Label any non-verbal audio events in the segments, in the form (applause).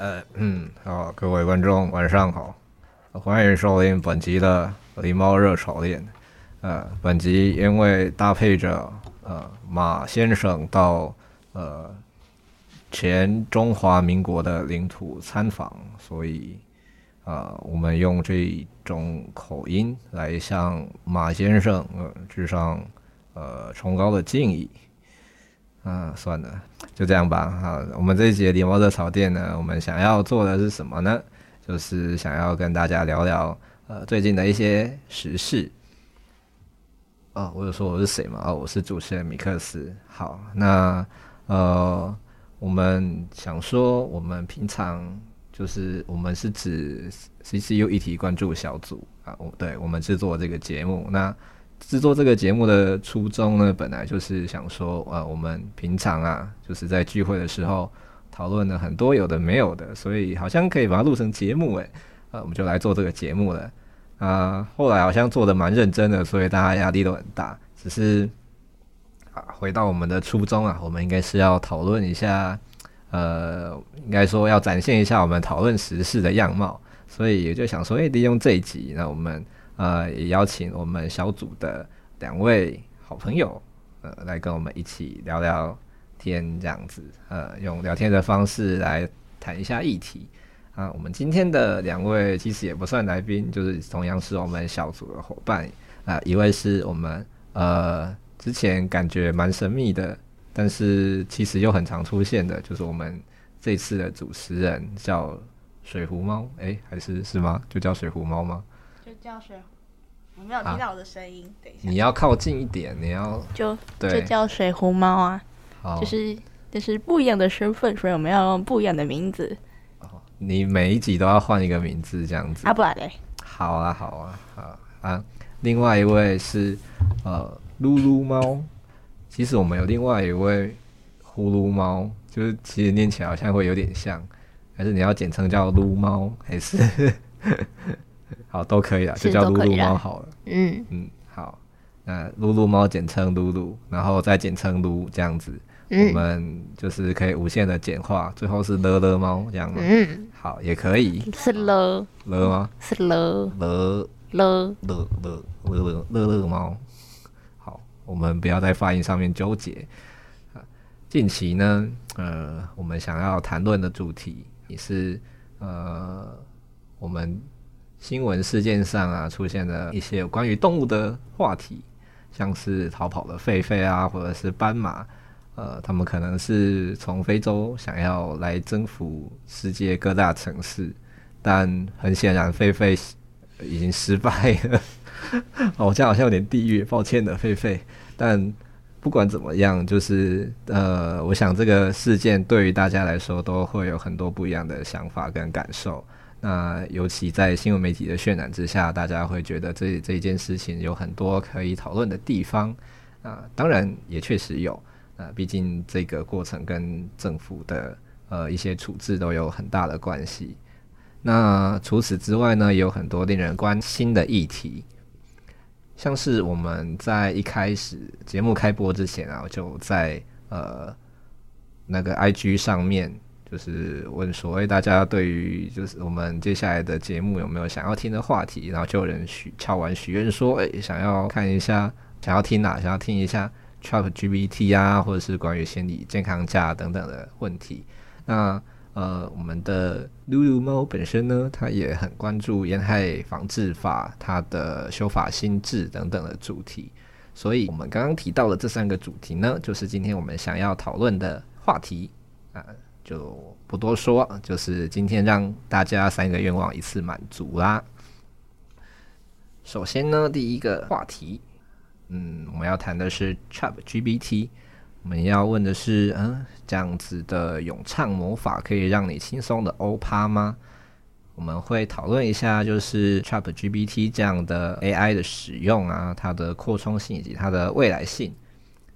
呃嗯，好，各位观众晚上好，欢迎收听本集的狸猫热炒店。呃，本集因为搭配着呃马先生到呃前中华民国的领土参访，所以呃我们用这种口音来向马先生呃致上呃崇高的敬意。啊，算了，就这样吧。好，我们这一集的梨猫热吵店呢，我们想要做的是什么呢？就是想要跟大家聊聊呃最近的一些时事。哦，我有说我是谁吗？哦，我是主持人米克斯。好，那呃，我们想说，我们平常就是我们是指 CCU 议题关注小组啊，我对我们制作这个节目那。制作这个节目的初衷呢，本来就是想说，呃，我们平常啊，就是在聚会的时候讨论了很多有的没有的，所以好像可以把它录成节目，诶，呃，我们就来做这个节目了。啊、后来好像做得蛮认真的，所以大家压力都很大。只是啊，回到我们的初衷啊，我们应该是要讨论一下，呃，应该说要展现一下我们讨论时事的样貌，所以也就想说，诶、利用这一集，那我们。呃，也邀请我们小组的两位好朋友，呃，来跟我们一起聊聊天，这样子，呃，用聊天的方式来谈一下议题。啊、我们今天的两位其实也不算来宾，就是同样是我们小组的伙伴。啊、一位是我们呃之前感觉蛮神秘的，但是其实又很常出现的，就是我们这次的主持人叫水壶猫，诶、还是是吗？就叫水壶猫吗？就叫水。我没有听到我的声音，等一下。你要靠近一点，你要就对就叫水壶猫啊，就是就是不一样的身份，所以我们要用不一样的名字。哦，你每一集都要换一个名字，这样子啊？不然嘞？好啊，好啊，好啊。另外一位是呃噜噜猫，其实我们有另外一位呼噜猫，就是其实念起来好像会有点像，还是你要简称叫噜猫，还是？(laughs) 好，都可以了，就叫噜噜猫好了。嗯嗯，好，那噜噜猫简称噜噜，然后再简称噜这样子，嗯，我们就是可以无限的简化，最后是乐乐猫这样。嗯，好，也可以。是乐乐吗？是乐乐乐乐乐乐乐乐乐猫。好，我们不要在发音上面纠结。近期呢，呃，我们想要谈论的主题也是呃，我们。新闻事件上啊，出现了一些有关于动物的话题，像是逃跑的狒狒啊，或者是斑马，呃，他们可能是从非洲想要来征服世界各大城市，但很显然狒狒已经失败了。(laughs) 哦，这好像有点地狱，抱歉的狒狒。但不管怎么样，就是呃，我想这个事件对于大家来说都会有很多不一样的想法跟感受。那尤其在新闻媒体的渲染之下，大家会觉得这这一件事情有很多可以讨论的地方啊。当然也确实有啊，毕竟这个过程跟政府的呃一些处置都有很大的关系。那除此之外呢，也有很多令人关心的议题，像是我们在一开始节目开播之前啊，就在呃那个 IG 上面。就是问所谓大家对于就是我们接下来的节目有没有想要听的话题，然后就有人许敲完许愿说，哎、想要看一下，想要听哪，想要听一下 ChatGPT 啊，或者是关于心理健康假等等的问题。那呃，我们的噜噜猫本身呢，它也很关注烟害防治法它的修法新制等等的主题，所以我们刚刚提到的这三个主题呢，就是今天我们想要讨论的话题。啊，就不多说，就是今天让大家三个愿望一次满足啦。首先呢，第一个话题，嗯，我们要谈的是 ChatGPT。我们要问的是，嗯，这样子的咏唱魔法可以让你轻松的欧趴吗？我们会讨论一下，就是 ChatGPT 这样的 AI 的使用啊，它的扩充性以及它的未来性。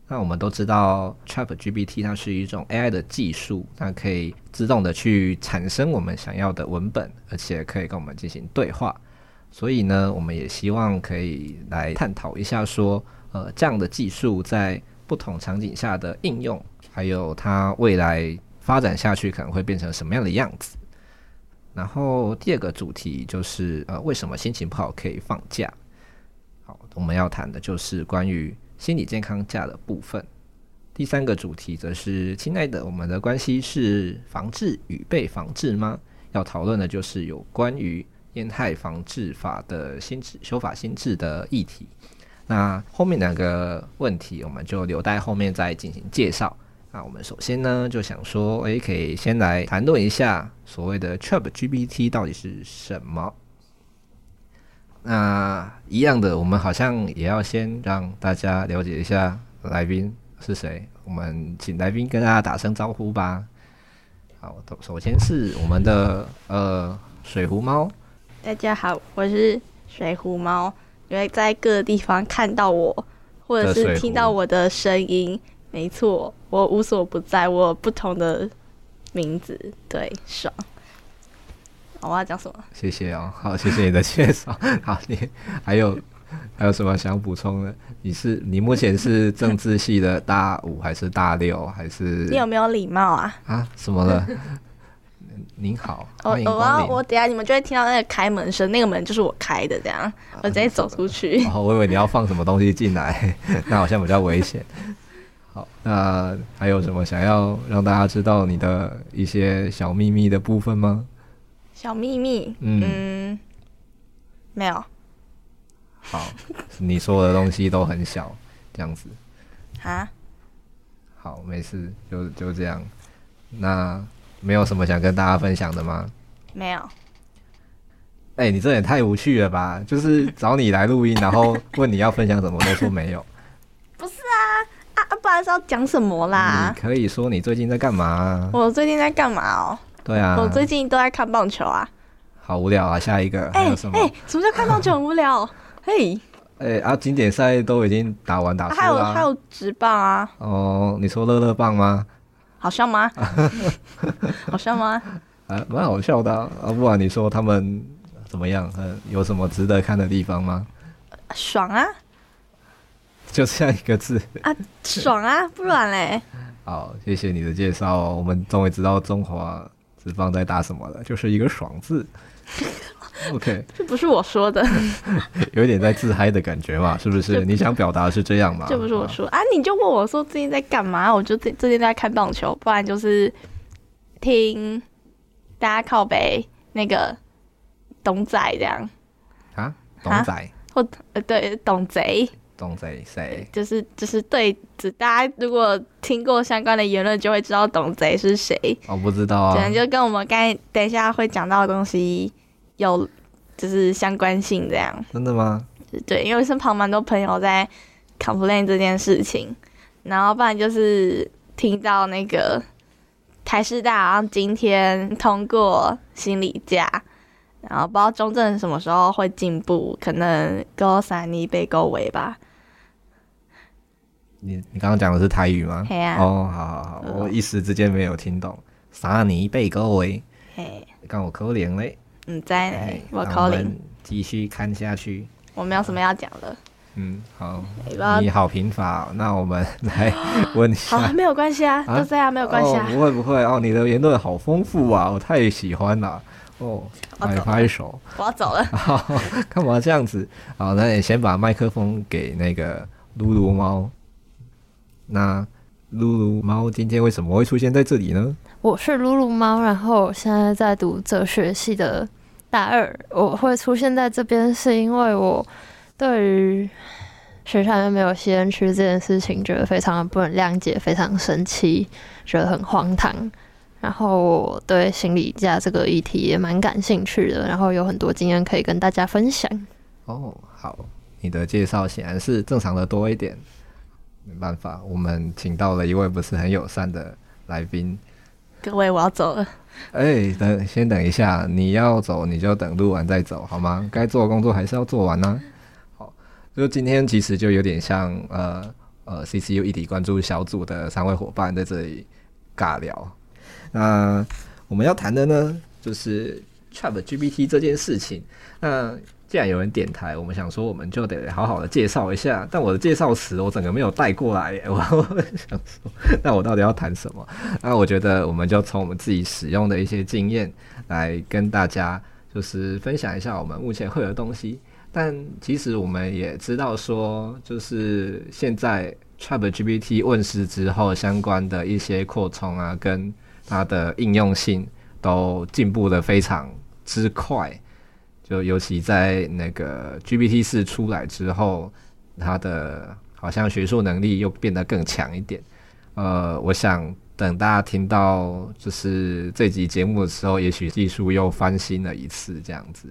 那我们都知道，ChatGPT 它是一种 AI 的技术，它可以自动的去产生我们想要的文本，而且可以跟我们进行对话。所以呢，我们也希望可以来探讨一下，说，呃，这样的技术在不同场景下的应用，还有它未来发展下去可能会变成什么样的样子。然后第二个主题就是，呃，为什么心情不好可以放假？好，我们要谈的就是关于心理健康假的部分。第三个主题则是，亲爱的，我们的关系是防治与被防治吗？要讨论的就是有关于烟害防治法的新制修法新制的议题。那后面两个问题，我们就留待后面再进行介绍。那我们首先呢，就想说，诶，可以先来谈论一下所谓的 ChatGPT 到底是什么。那一样的，我们好像也要先让大家了解一下来宾是谁。我们请来宾跟大家打声招呼吧。好，首先是我们的呃水壶猫。大家好，我是水壶猫。因为在各个地方看到我，或者是听到我的声音，没错，我无所不在，我有不同的名字，对，爽。我要讲什么？谢谢哦，好，谢谢你的介绍。(laughs) 好，你还有还有什么想补充的？你是你目前是政治系的大五还是大六还是？你有没有礼貌啊？啊，什么了？(laughs) 您好，欢迎光临。我我我等下你们就会听到那个开门声，那个门就是我开的，这样我直接走出去。哦，我以为你要放什么东西进来，(laughs) 那好像比较危险。好，那还有什么想要让大家知道你的一些小秘密的部分吗？小秘密，嗯，嗯，没有。好，你说的东西都很小，这样子。啊？好，没事，就就这样。那。没有什么想跟大家分享的吗？没有。哎、欸，你这也太无趣了吧！就是找你来录音，(laughs) 然后问你要分享什么，都说没有。不是啊，啊，不然是要讲什么啦？你可以说你最近在干嘛？我最近在干嘛哦？对啊，我最近都在看棒球啊。好无聊啊！下一个还有什么？哎、欸欸，什么叫看棒球很无聊？(laughs) 嘿，哎、欸、啊，经典赛都已经打完打还有还有直棒啊。哦，你说乐乐棒吗？好笑吗？(laughs) 好笑吗？啊，蛮好笑的啊！啊不然你说他们怎么样？嗯，有什么值得看的地方吗？爽啊！就这样一个字啊，爽啊！不然嘞？(laughs) 好，谢谢你的介绍哦。我们终于知道中华职棒在打什么的，就是一个“爽”字。(laughs) OK，这不是我说的，(laughs) 有点在自嗨的感觉嘛，是不是？你想表达的是这样吗？这不是我说啊，你就问我说最近在干嘛？我就最最近在看棒球，不然就是听大家靠北那个董仔这样啊，董仔或呃对董贼，董贼谁？就是就是对，只大家如果听过相关的言论，就会知道董贼是谁。我不知道啊，可能就跟我们刚才等一下会讲到的东西。有，就是相关性这样。真的吗？对，因为身旁蛮多朋友在 complain 这件事情，然后不然就是听到那个台师大好像今天通过心理假，然后不知道中正什么时候会进步，可能高三你被勾围吧。你你刚刚讲的是台语吗？哦，好好好，我一时之间没有听懂。三年被勾围，嘿，刚我可怜嘞。嗯，在我口令，继续看下去。我没有什么要讲的。嗯，好，你好贫乏。那我们来问一下。(laughs) 好，没有关系啊，就这样，没有关系啊。不会不会哦，你的言论好丰富啊，我太喜欢了。哦，拍拍手。我要走了。(laughs) 干嘛这样子？好，那你先把麦克风给那个噜噜猫。那噜噜猫今天为什么会出现在这里呢？我是噜噜猫，然后现在在读哲学系的大二。我会出现在这边，是因为我对于学校里面没有吸烟区这件事情，觉得非常的不能谅解，非常生气，觉得很荒唐。然后我对心理假这个议题也蛮感兴趣的，然后有很多经验可以跟大家分享。哦，好，你的介绍显然是正常的多一点。没办法，我们请到了一位不是很友善的来宾。各位，我要走了。哎、欸，等，先等一下，你要走你就等录完再走好吗？该做的工作还是要做完呢、啊。好，就今天其实就有点像呃呃 CCU 议题关注小组的三位伙伴在这里尬聊。那我们要谈的呢，就是 ChatGPT 这件事情。那既然有人点台，我们想说，我们就得好好的介绍一下。但我的介绍词，我整个没有带过来。(laughs) 我想说，那我到底要谈什么？那我觉得，我们就从我们自己使用的一些经验来跟大家，就是分享一下我们目前会有的东西。但其实我们也知道说，就是现在 ChatGPT 问世之后，相关的一些扩充啊，跟它的应用性都进步的非常之快。就尤其在那个 GPT 四出来之后，它的好像学术能力又变得更强一点。呃，我想等大家听到就是这集节目的时候，也许技术又翻新了一次这样子。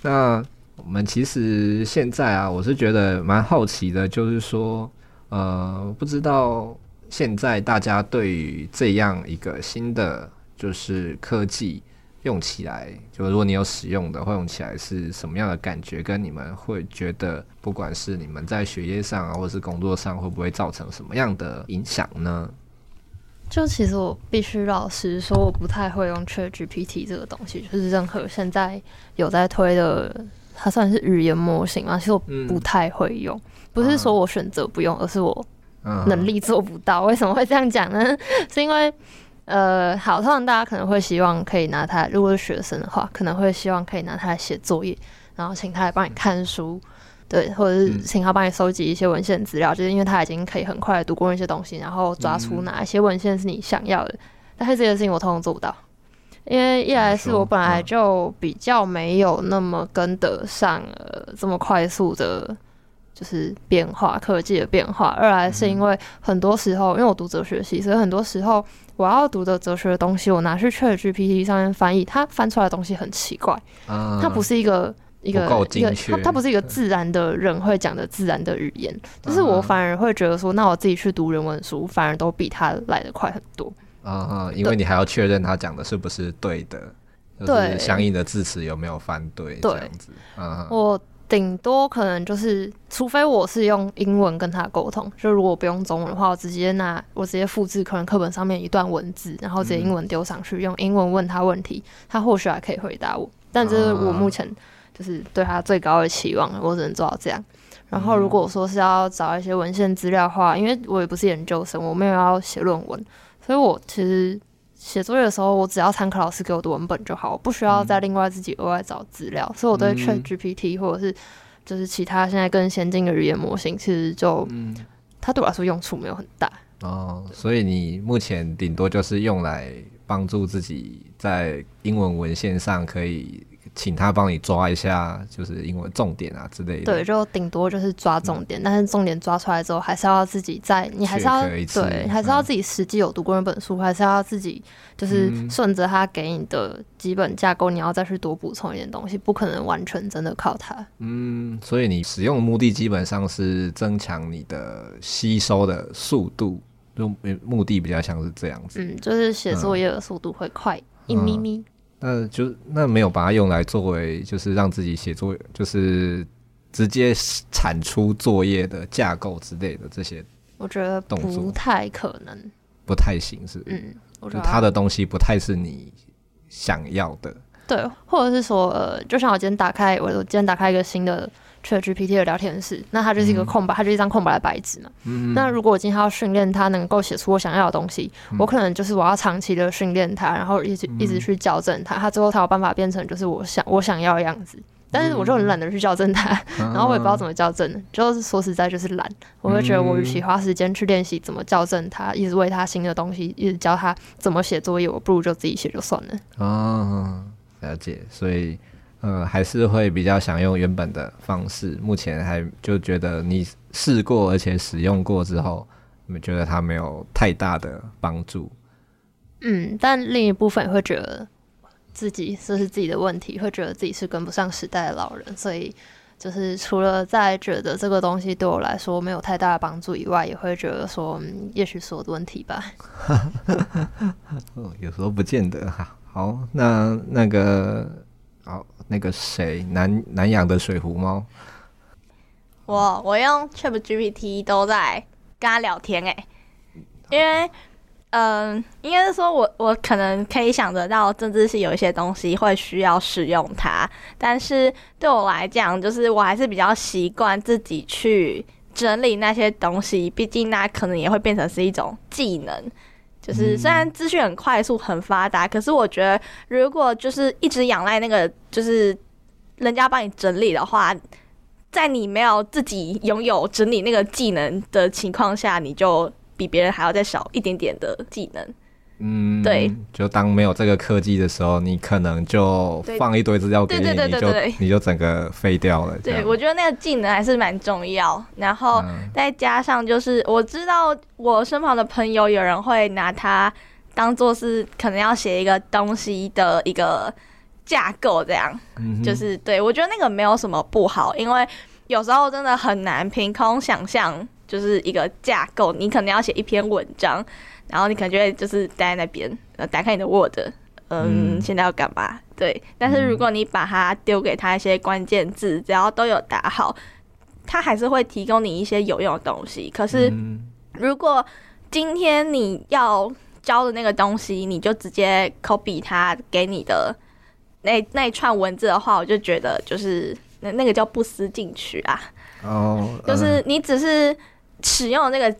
那我们其实现在啊，我是觉得蛮好奇的，就是说，呃，不知道现在大家对于这样一个新的就是科技。用起来，就如果你有使用的，会用起来是什么样的感觉？跟你们会觉得，不管是你们在学业上啊，或者是工作上，会不会造成什么样的影响呢？就其实我必须老实说，我不太会用 ChatGPT 这个东西，就是任何现在有在推的，它算是语言模型嘛，其实我不太会用。嗯、不是说我选择不用，而是我能力做不到。嗯、为什么会这样讲呢？(laughs) 是因为。呃，好，通常大家可能会希望可以拿他，如果是学生的话，可能会希望可以拿他来写作业，然后请他来帮你看书，对，或者是请他帮你收集一些文献资料，就是因为他已经可以很快读过那些东西，然后抓出哪一些文献是你想要的。但是这件事情我通常做不到，因为一来是我本来就比较没有那么跟得上呃这么快速的。就是变化，科技的变化。二来是因为很多时候，因为我读哲学系，所以很多时候我要读的哲学的东西，我拿去 ChatGPT 上面翻译，它翻出来的东西很奇怪，它不是一个一个一个，它它不是一个自然的人会讲的自然的语言。就是我反而会觉得说，那我自己去读人文书，反而都比它来的快很多。啊，因为你还要确认他讲的是不是对的，对，相应的字词有没有翻对，这样子。我。顶多可能就是，除非我是用英文跟他沟通，就如果不用中文的话，我直接拿我直接复制可能课本上面一段文字，然后直接英文丢上去，嗯、用英文问他问题，他或许还可以回答我。但这是我目前就是对他最高的期望，我只能做到这样。然后如果说是要找一些文献资料的话，因为我也不是研究生，我没有要写论文，所以我其实。写作业的时候，我只要参考老师给我的文本就好，我不需要再另外自己额外找资料。嗯、所以我对 ChatGPT 或者是就是其他现在更先进的语言模型，其实就、嗯、它对我来说用处没有很大。哦，所以你目前顶多就是用来帮助自己在英文文献上可以。请他帮你抓一下，就是因为重点啊之类的。对，就顶多就是抓重点，嗯、但是重点抓出来之后，还是要自己在，你还是要对，还是要自己实际有读过那本书，嗯、还是要自己就是顺着他给你的基本架构，你要再去多补充一点东西，不可能完全真的靠它。嗯，所以你使用的目的基本上是增强你的吸收的速度，就目的比较像是这样子。嗯，就是写作业的速度会快一咪咪。嗯那就那没有把它用来作为，就是让自己写作业，就是直接产出作业的架构之类的这些，我觉得不太可能，不太行，是不是？嗯，我觉得他的东西不太是你想要的，对，或者是说，呃，就像我今天打开，我我今天打开一个新的。ChatGPT 的聊天室，那它就是一个空白，它就是一张空白的白纸嘛。嗯、那如果我今天要训练它能够写出我想要的东西，嗯、我可能就是我要长期的训练它，然后一直一直去校正它，它最后才有办法变成就是我想我想要的样子。但是我就很懒得去校正它，嗯、然后我也不知道怎么校正，就是说实在就是懒。我会觉得我与其花时间去练习怎么校正它，一直喂它新的东西，一直教它怎么写作业，我不如就自己写就算了。哦，了解。所以。呃，还是会比较想用原本的方式。目前还就觉得你试过而且使用过之后，你觉得它没有太大的帮助。嗯，但另一部分也会觉得自己这是自己的问题，会觉得自己是跟不上时代的老人，所以就是除了在觉得这个东西对我来说没有太大的帮助以外，也会觉得说，嗯，也许是我的问题吧。(laughs) 哦，有时候不见得哈。好，那那个，好，那个谁，南南洋的水壶猫，我我用 ChatGPT 都在跟他聊天哎，因为。嗯，应该是说我我可能可以想得到，甚至是有一些东西会需要使用它，但是对我来讲，就是我还是比较习惯自己去整理那些东西，毕竟那可能也会变成是一种技能。就是虽然资讯很快速、很发达，可是我觉得如果就是一直仰赖那个，就是人家帮你整理的话，在你没有自己拥有整理那个技能的情况下，你就。比别人还要再少一点点的技能，嗯，对，就当没有这个科技的时候，你可能就放一堆资料给你，你就你就整个废掉了。对，我觉得那个技能还是蛮重要，然后再加上就是我知道我身旁的朋友有人会拿它当做是可能要写一个东西的一个架构，这样，嗯、就是对我觉得那个没有什么不好，因为有时候真的很难凭空想象。就是一个架构，你可能要写一篇文章，然后你可能就会就是待在那边，呃，打开你的 Word，嗯，嗯现在要干嘛？对。但是如果你把它丢给他一些关键字，只要都有打好，他还是会提供你一些有用的东西。可是如果今天你要教的那个东西，你就直接 copy 他给你的那那一串文字的话，我就觉得就是那那个叫不思进取啊。哦，就是你只是。使用那个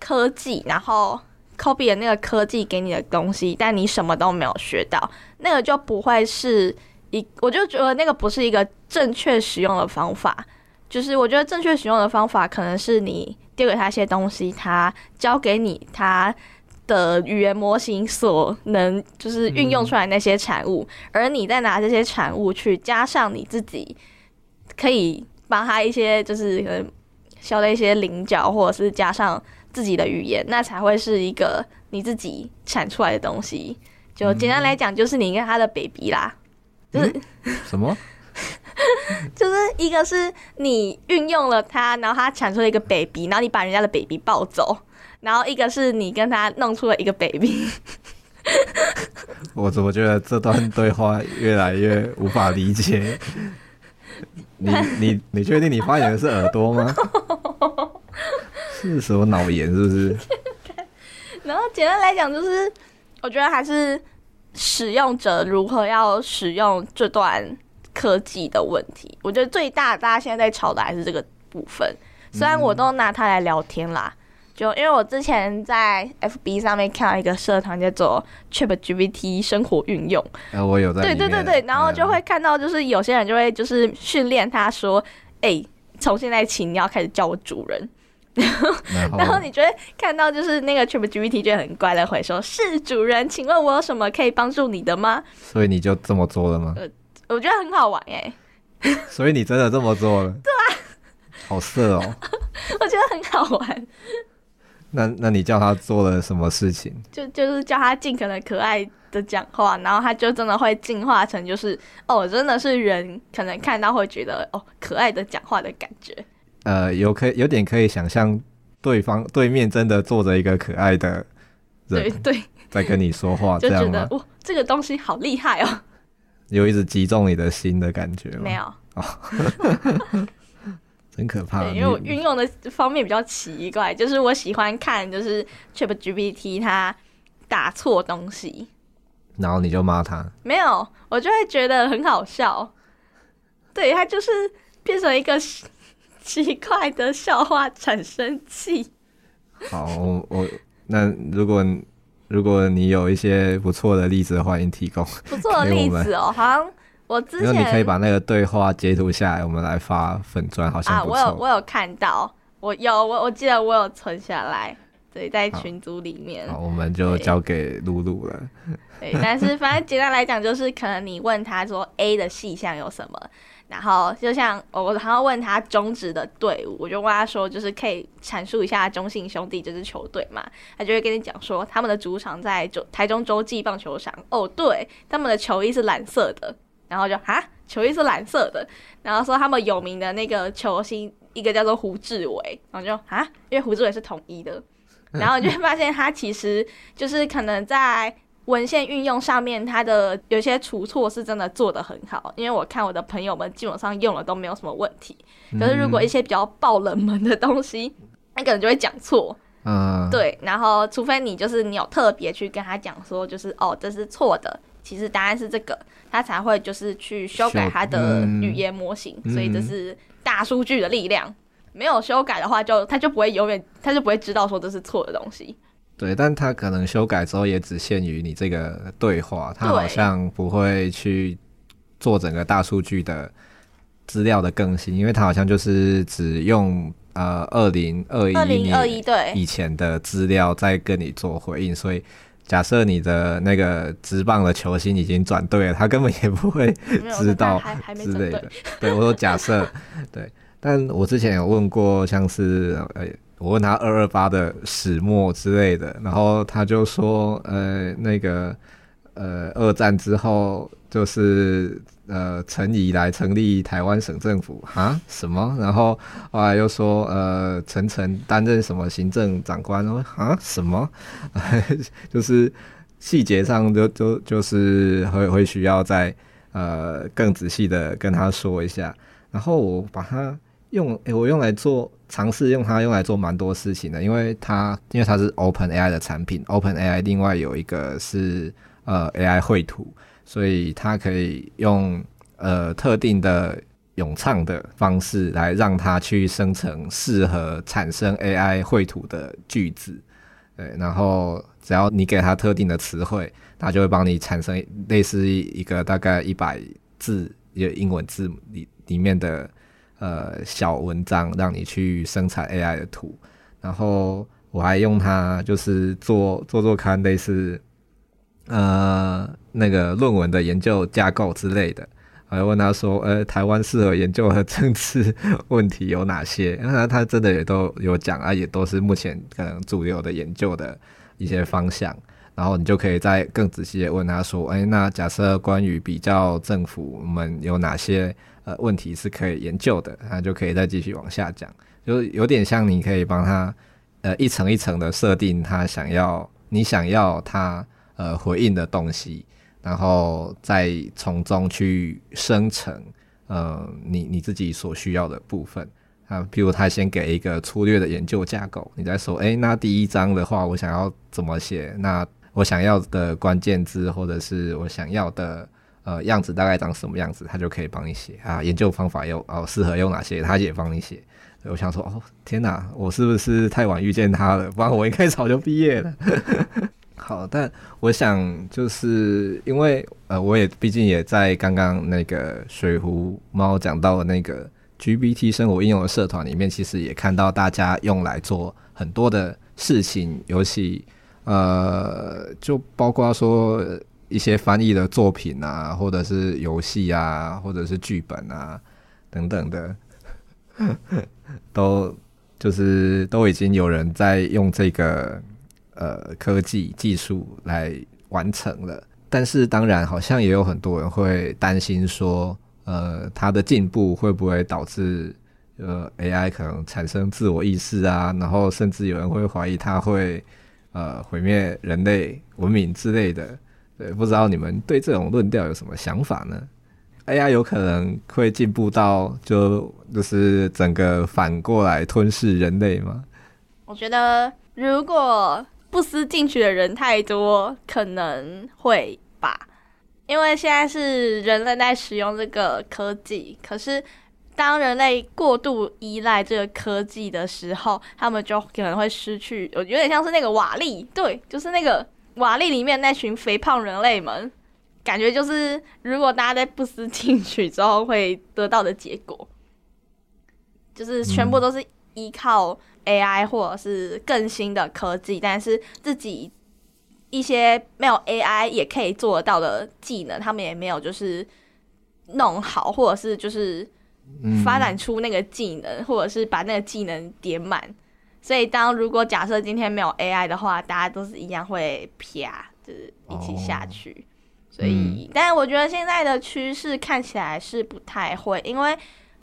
科技，然后 copy 的那个科技给你的东西，但你什么都没有学到，那个就不会是一，我就觉得那个不是一个正确使用的方法。就是我觉得正确使用的方法，可能是你丢给他一些东西，他教给你他的语言模型所能就是运用出来那些产物，而你再拿这些产物去加上你自己可以帮他一些就是。消了一些棱角，或者是加上自己的语言，那才会是一个你自己产出来的东西。就简单来讲，就是你跟他的 baby 啦，就是、嗯、什么？(laughs) 就是一个是你运用了它，然后它产出了一个 baby，然后你把人家的 baby 抱走，然后一个是你跟他弄出了一个 baby。(laughs) 我怎么觉得这段对话越来越无法理解？你你你确定你发言的是耳朵吗？(laughs) 是什么脑炎是不是？(laughs) 然后简单来讲，就是我觉得还是使用者如何要使用这段科技的问题。我觉得最大大家现在在吵的还是这个部分。虽然我都拿它来聊天啦。嗯就因为我之前在 FB 上面看到一个社团叫做 ChatGPT 生活运用，呃，我有在，对对对对，然后就会看到就是有些人就会就是训练他说，哎、欸，从现在起你要开始叫我主人，然后，(laughs) 然后你就会看到就是那个 ChatGPT 就很乖的回说，是主人，请问我有什么可以帮助你的吗？所以你就这么做了吗？呃，我觉得很好玩哎，所以你真的这么做了？(laughs) 对啊，好色哦，(laughs) 我觉得很好玩。那那你叫他做了什么事情？就就是叫他尽可能可爱的讲话，然后他就真的会进化成就是哦，真的是人可能看到会觉得哦，可爱的讲话的感觉。呃，有可有点可以想象对方对面真的坐着一个可爱的人，对对，在跟你说话，(laughs) 就觉得哇，这个东西好厉害哦，有一直击中你的心的感觉吗？没有。哦 (laughs) 很可怕，对，因为我运用的方面比较奇怪，就是我喜欢看就是 ChatGPT 它打错东西，然后你就骂他？没有，我就会觉得很好笑。对，它就是变成一个奇怪的笑话产生器。好，我，我那如果如果你有一些不错的例子，欢迎提供 (laughs) 不错的例子哦，好像。我之前，你可以把那个对话截图下来，我们来发粉砖，好像。啊，我有我有看到，我有我我记得我有存下来。对，在群组里面。好，我们就交给露露了。对，但是反正简单来讲，就是可能你问他说 A 的细项有什么，然后就像我还要问他中职的队伍，我就问他说，就是可以阐述一下中信兄弟这支球队嘛？他就会跟你讲说，他们的主场在中台中洲际棒球场。哦，对，他们的球衣是蓝色的，然后就啊，球衣是蓝色的，然后说他们有名的那个球星，一个叫做胡志伟，然后就啊，因为胡志伟是统一的，然后就会发现他其实就是可能在。文献运用上面，它的有些出错是真的做得很好，因为我看我的朋友们基本上用了都没有什么问题。可是如果一些比较爆冷门的东西，那可能就会讲错。嗯，对。然后，除非你就是你有特别去跟他讲说，就是哦，这是错的，其实答案是这个，他才会就是去修改他的语言模型。所以这是大数据的力量。没有修改的话就，就他就不会永远，他就不会知道说这是错的东西。对，但他可能修改之后也只限于你这个对话，他好像不会去做整个大数据的资料的更新，因为他好像就是只用呃二零二一年以前的资料在跟你做回应，所以假设你的那个直棒的球星已经转队了，他根本也不会知道之类的。对，我说假设，对，但我之前有问过，像是呃。我问他二二八的始末之类的，然后他就说，呃，那个，呃，二战之后就是呃，陈仪来成立台湾省政府哈，什么？然后后来又说，呃，陈诚担任什么行政长官？啊，什么？(laughs) 就是细节上就就就是会会需要再呃更仔细的跟他说一下，然后我把它用，诶，我用来做。尝试用它用来做蛮多事情的，因为它因为它是 Open AI 的产品，Open AI 另外有一个是呃 AI 绘图，所以它可以用呃特定的咏唱的方式来让它去生成适合产生 AI 绘图的句子，对，然后只要你给它特定的词汇，它就会帮你产生类似一个大概一百字一个英文字母里里面的。呃，小文章让你去生产 AI 的图，然后我还用它就是做做做看类似呃那个论文的研究架构之类的，还问他说，呃，台湾适合研究的政治问题有哪些？然 (laughs) 后他真的也都有讲啊，也都是目前可能主流的研究的一些方向。然后你就可以再更仔细的问他说，哎，那假设关于比较政府，我们有哪些呃问题是可以研究的，他就可以再继续往下讲，就有点像你可以帮他呃一层一层的设定他想要你想要他呃回应的东西，然后再从中去生成呃你你自己所需要的部分。啊，比如他先给一个粗略的研究架构，你再说，哎，那第一章的话，我想要怎么写？那我想要的关键字，或者是我想要的呃样子，大概长什么样子，他就可以帮你写啊。研究方法又哦适合用哪些，他也帮你写。我想说，哦天哪，我是不是太晚遇见他了？不然我应该早就毕业了。(laughs) 好，但我想就是因为呃，我也毕竟也在刚刚那个水壶猫讲到的那个 GPT 生活应用的社团里面，其实也看到大家用来做很多的事情，尤其。呃，就包括说一些翻译的作品啊，或者是游戏啊，或者是剧本啊等等的，都就是都已经有人在用这个呃科技技术来完成了。但是当然，好像也有很多人会担心说，呃，它的进步会不会导致呃 AI 可能产生自我意识啊？然后甚至有人会怀疑它会。呃，毁灭人类文明之类的，不知道你们对这种论调有什么想法呢？AI 有可能会进步到就就是整个反过来吞噬人类吗？我觉得如果不思进取的人太多，可能会吧，因为现在是人类在使用这个科技，可是。当人类过度依赖这个科技的时候，他们就可能会失去，有点像是那个瓦力，对，就是那个瓦力里面那群肥胖人类们，感觉就是如果大家在不思进取之后会得到的结果，就是全部都是依靠 AI 或者是更新的科技，但是自己一些没有 AI 也可以做得到的技能，他们也没有就是弄好，或者是就是发展出那个技能，嗯、或者是把那个技能点满。所以，当如果假设今天没有 AI 的话，大家都是一样会啪，就是一起下去。哦、所以，嗯、但是我觉得现在的趋势看起来是不太会，因为。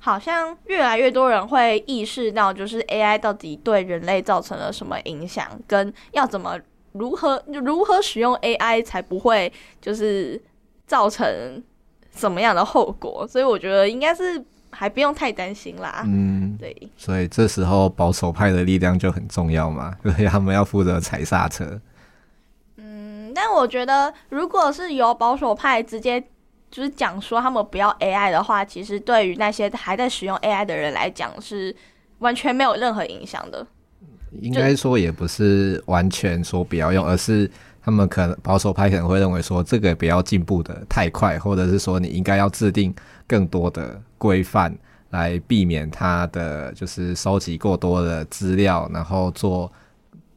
好像越来越多人会意识到，就是 AI 到底对人类造成了什么影响，跟要怎么如何如何使用 AI 才不会就是造成什么样的后果。所以我觉得应该是还不用太担心啦。嗯，对。所以这时候保守派的力量就很重要嘛，(laughs) 因为他们要负责踩刹车。嗯，但我觉得如果是由保守派直接。就是讲说他们不要 AI 的话，其实对于那些还在使用 AI 的人来讲是完全没有任何影响的。应该说也不是完全说不要用，而是他们可能保守派可能会认为说这个不要进步的太快，或者是说你应该要制定更多的规范来避免它的就是收集过多的资料，然后做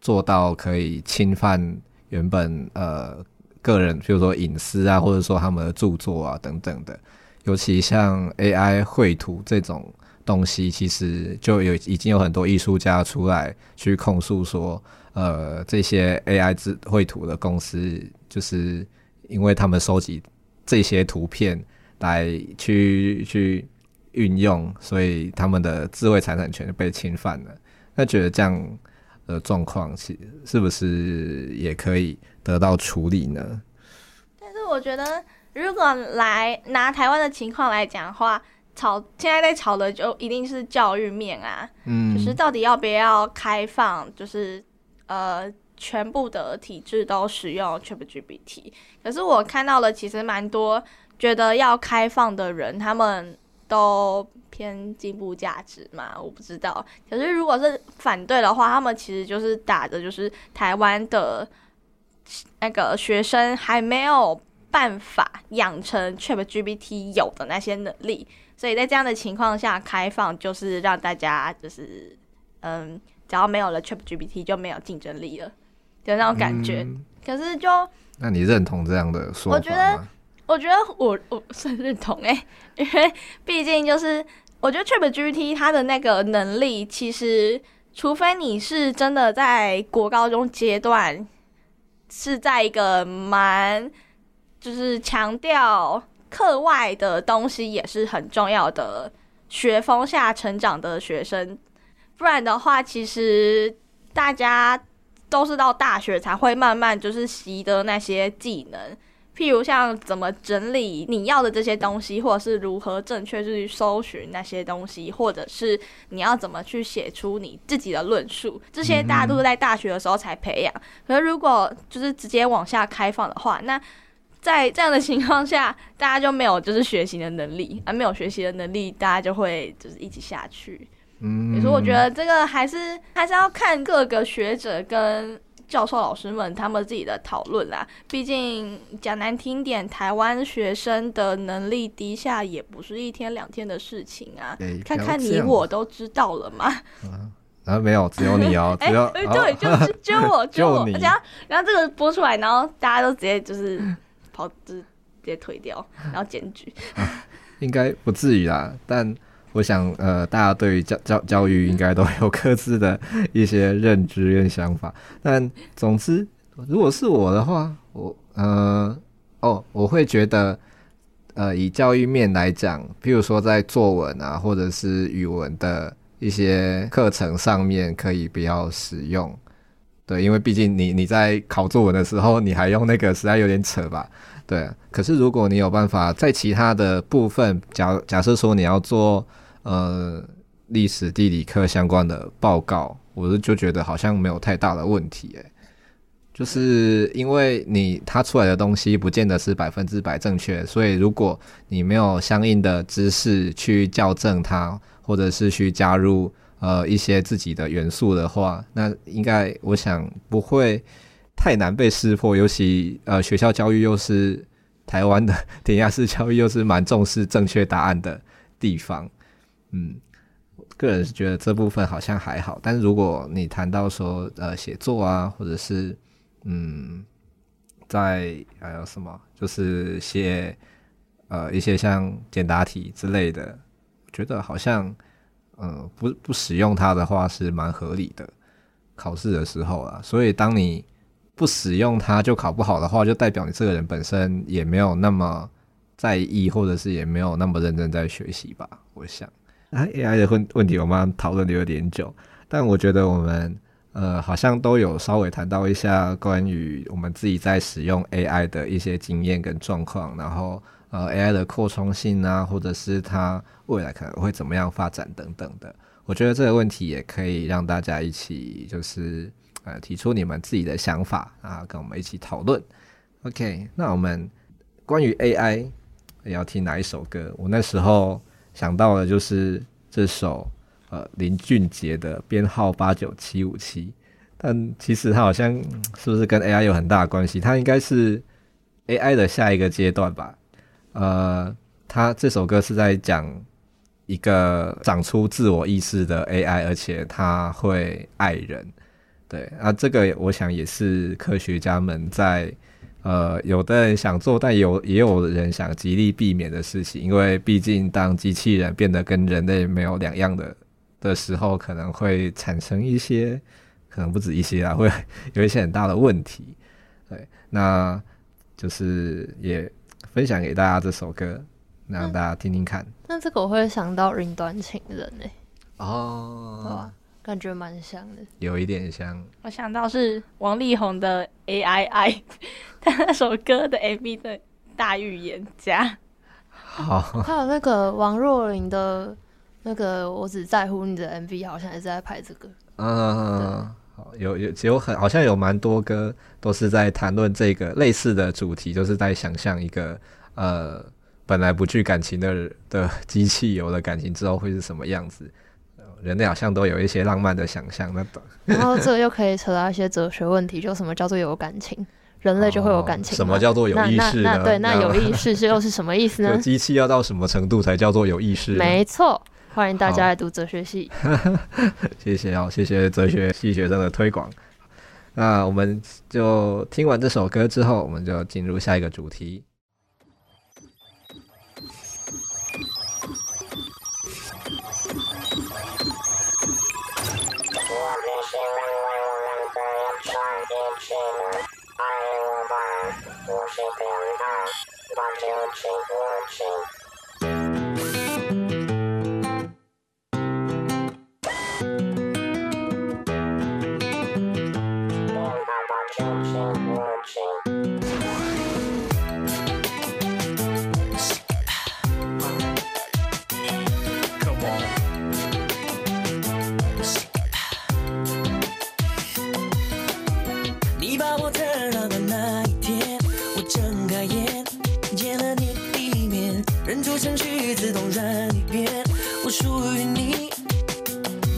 做到可以侵犯原本呃。个人，比如说隐私啊，或者说他们的著作啊等等的，尤其像 AI 绘图这种东西，其实就有已经有很多艺术家出来去控诉说，呃，这些 AI 制绘图的公司，就是因为他们收集这些图片来去去运用，所以他们的智慧财产权被侵犯了。那觉得这样的状况，是是不是也可以？得到处理呢？但是我觉得，如果来拿台湾的情况来讲的话，吵现在在吵的就一定是教育面啊，嗯，就是到底要不要开放，就是呃全部的体制都使用 ChatGPT。可是我看到了，其实蛮多觉得要开放的人，他们都偏进步价值嘛，我不知道。可是如果是反对的话，他们其实就是打的就是台湾的。那个学生还没有办法养成 ChatGPT 有的那些能力，所以在这样的情况下开放，就是让大家就是嗯，只要没有了 ChatGPT 就没有竞争力了，就那种感觉。嗯、可是就那你认同这样的说法吗？我觉得，我觉得我我是很认同诶、(laughs) 因为毕竟就是我觉得 trip GT 它的那个能力，其实除非你是真的在国高中阶段。是在一个蛮就是强调课外的东西也是很重要的学风下成长的学生，不然的话，其实大家都是到大学才会慢慢就是习得那些技能。譬如像怎么整理你要的这些东西，或者是如何正确去搜寻那些东西，或者是你要怎么去写出你自己的论述，这些大家都是在大学的时候才培养。可是如果就是直接往下开放的话，那在这样的情况下，大家就没有就是学习的能力，而没有学习的能力，大家就会就是一起下去。嗯，所以我觉得这个还是还是要看各个学者跟。教授老师们他们自己的讨论啦，毕竟讲难听点，台湾学生的能力低下也不是一天两天的事情啊。欸、看看你我都知道了嘛。(laughs) 啊，啊没有，只有你哦，(laughs) 只有、欸、对，就就 (laughs) 就我就我，然后然后这个播出来，然后大家都直接就是跑，就是直接推掉，然后检举。啊、应该不至于啦，但。我想，呃，大家对于教教教育应该都有各自的一些认知跟想法。但总之，如果是我的话，我，呃，哦，我会觉得，呃，以教育面来讲，譬如说在作文啊，或者是语文的一些课程上面，可以不要使用。对，因为毕竟你你在考作文的时候，你还用那个，实在有点扯吧？对。可是如果你有办法在其他的部分，假假设说你要做。呃，历史地理课相关的报告，我是就觉得好像没有太大的问题，诶，就是因为你他出来的东西不见得是百分之百正确，所以如果你没有相应的知识去校正它，或者是去加入呃一些自己的元素的话，那应该我想不会太难被识破，尤其呃学校教育又是台湾的 (laughs) 填鸭式教育，又是蛮重视正确答案的地方。嗯，个人是觉得这部分好像还好，但是如果你谈到说呃写作啊，或者是嗯，在还有什么，就是写呃一些像简答题之类的，我觉得好像呃不不使用它的话是蛮合理的。考试的时候啊，所以当你不使用它就考不好的话，就代表你这个人本身也没有那么在意，或者是也没有那么认真在学习吧，我想。啊，AI 的问问题，我们讨论的有点久，但我觉得我们呃好像都有稍微谈到一下关于我们自己在使用 AI 的一些经验跟状况，然后呃 AI 的扩充性啊，或者是它未来可能会怎么样发展等等的。我觉得这个问题也可以让大家一起就是呃提出你们自己的想法啊，跟我们一起讨论。OK，那我们关于 AI 要听哪一首歌？我那时候。想到的就是这首呃林俊杰的编号八九七五七，但其实它好像是不是跟 AI 有很大关系？它应该是 AI 的下一个阶段吧？呃，它这首歌是在讲一个长出自我意识的 AI，而且它会爱人。对啊，这个我想也是科学家们在。呃，有的人想做，但有也有人想极力避免的事情，因为毕竟当机器人变得跟人类没有两样的的时候，可能会产生一些，可能不止一些啊，会有一些很大的问题。对，那就是也分享给大家这首歌，让大家听听看。那这个我会想到云端情人呢、欸。哦。感觉蛮像的，有一点像。我想到是王力宏的 A I I，(laughs) 他那首歌的 MV 的大预言家。好，还有那个王若琳的那个我只在乎你的 MV，好像也是在拍这个。嗯，好，有有有很好像有蛮多歌都是在谈论这个类似的主题，就是在想象一个呃本来不具感情的的机器有了感情之后会是什么样子。人类好像都有一些浪漫的想象，那然后这又可以扯到一些哲学问题，就什么叫做有感情？人类就会有感情？哦、什么叫做有意识那对，那有意识是又是什么意思呢？(laughs) 机器要到什么程度才叫做有意识？没错，欢迎大家来读哲学系。(laughs) 谢谢哦，谢谢哲学系学生的推广。那我们就听完这首歌之后，我们就进入下一个主题。Watching, watching, watching, watching. 程序自动软你变，我属于你，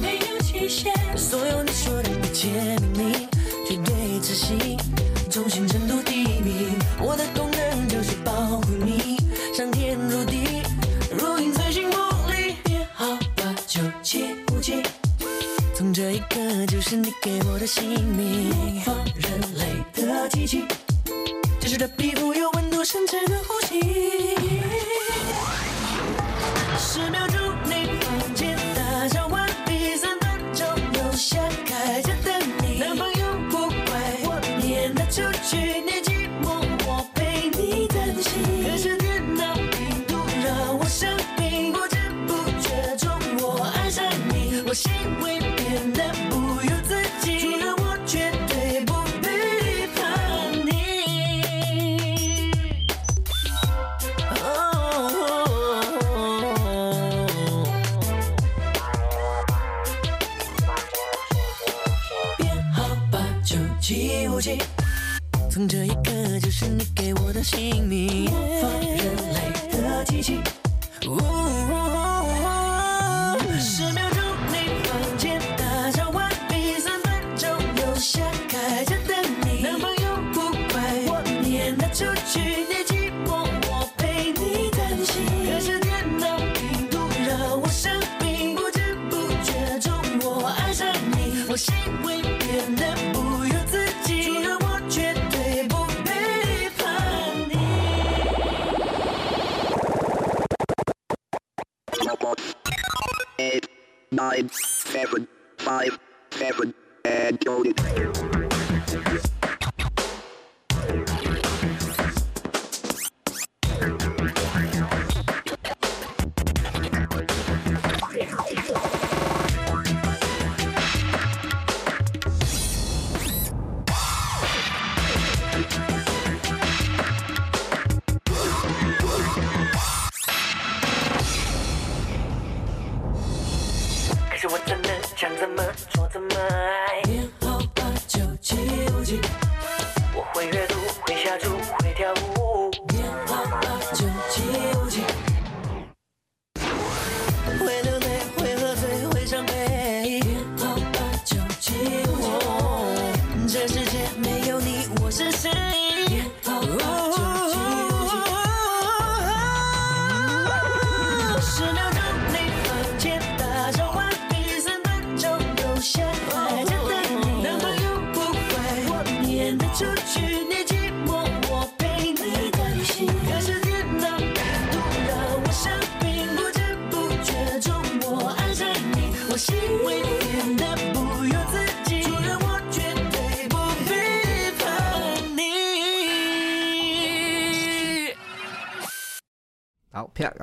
没有期限。所有你说的一切秘密，绝对自信，忠心程度第一名。我的功能就是保护你，上天入地，如影随形不离。好吧，九七五七，从这一刻就是你给我的姓名。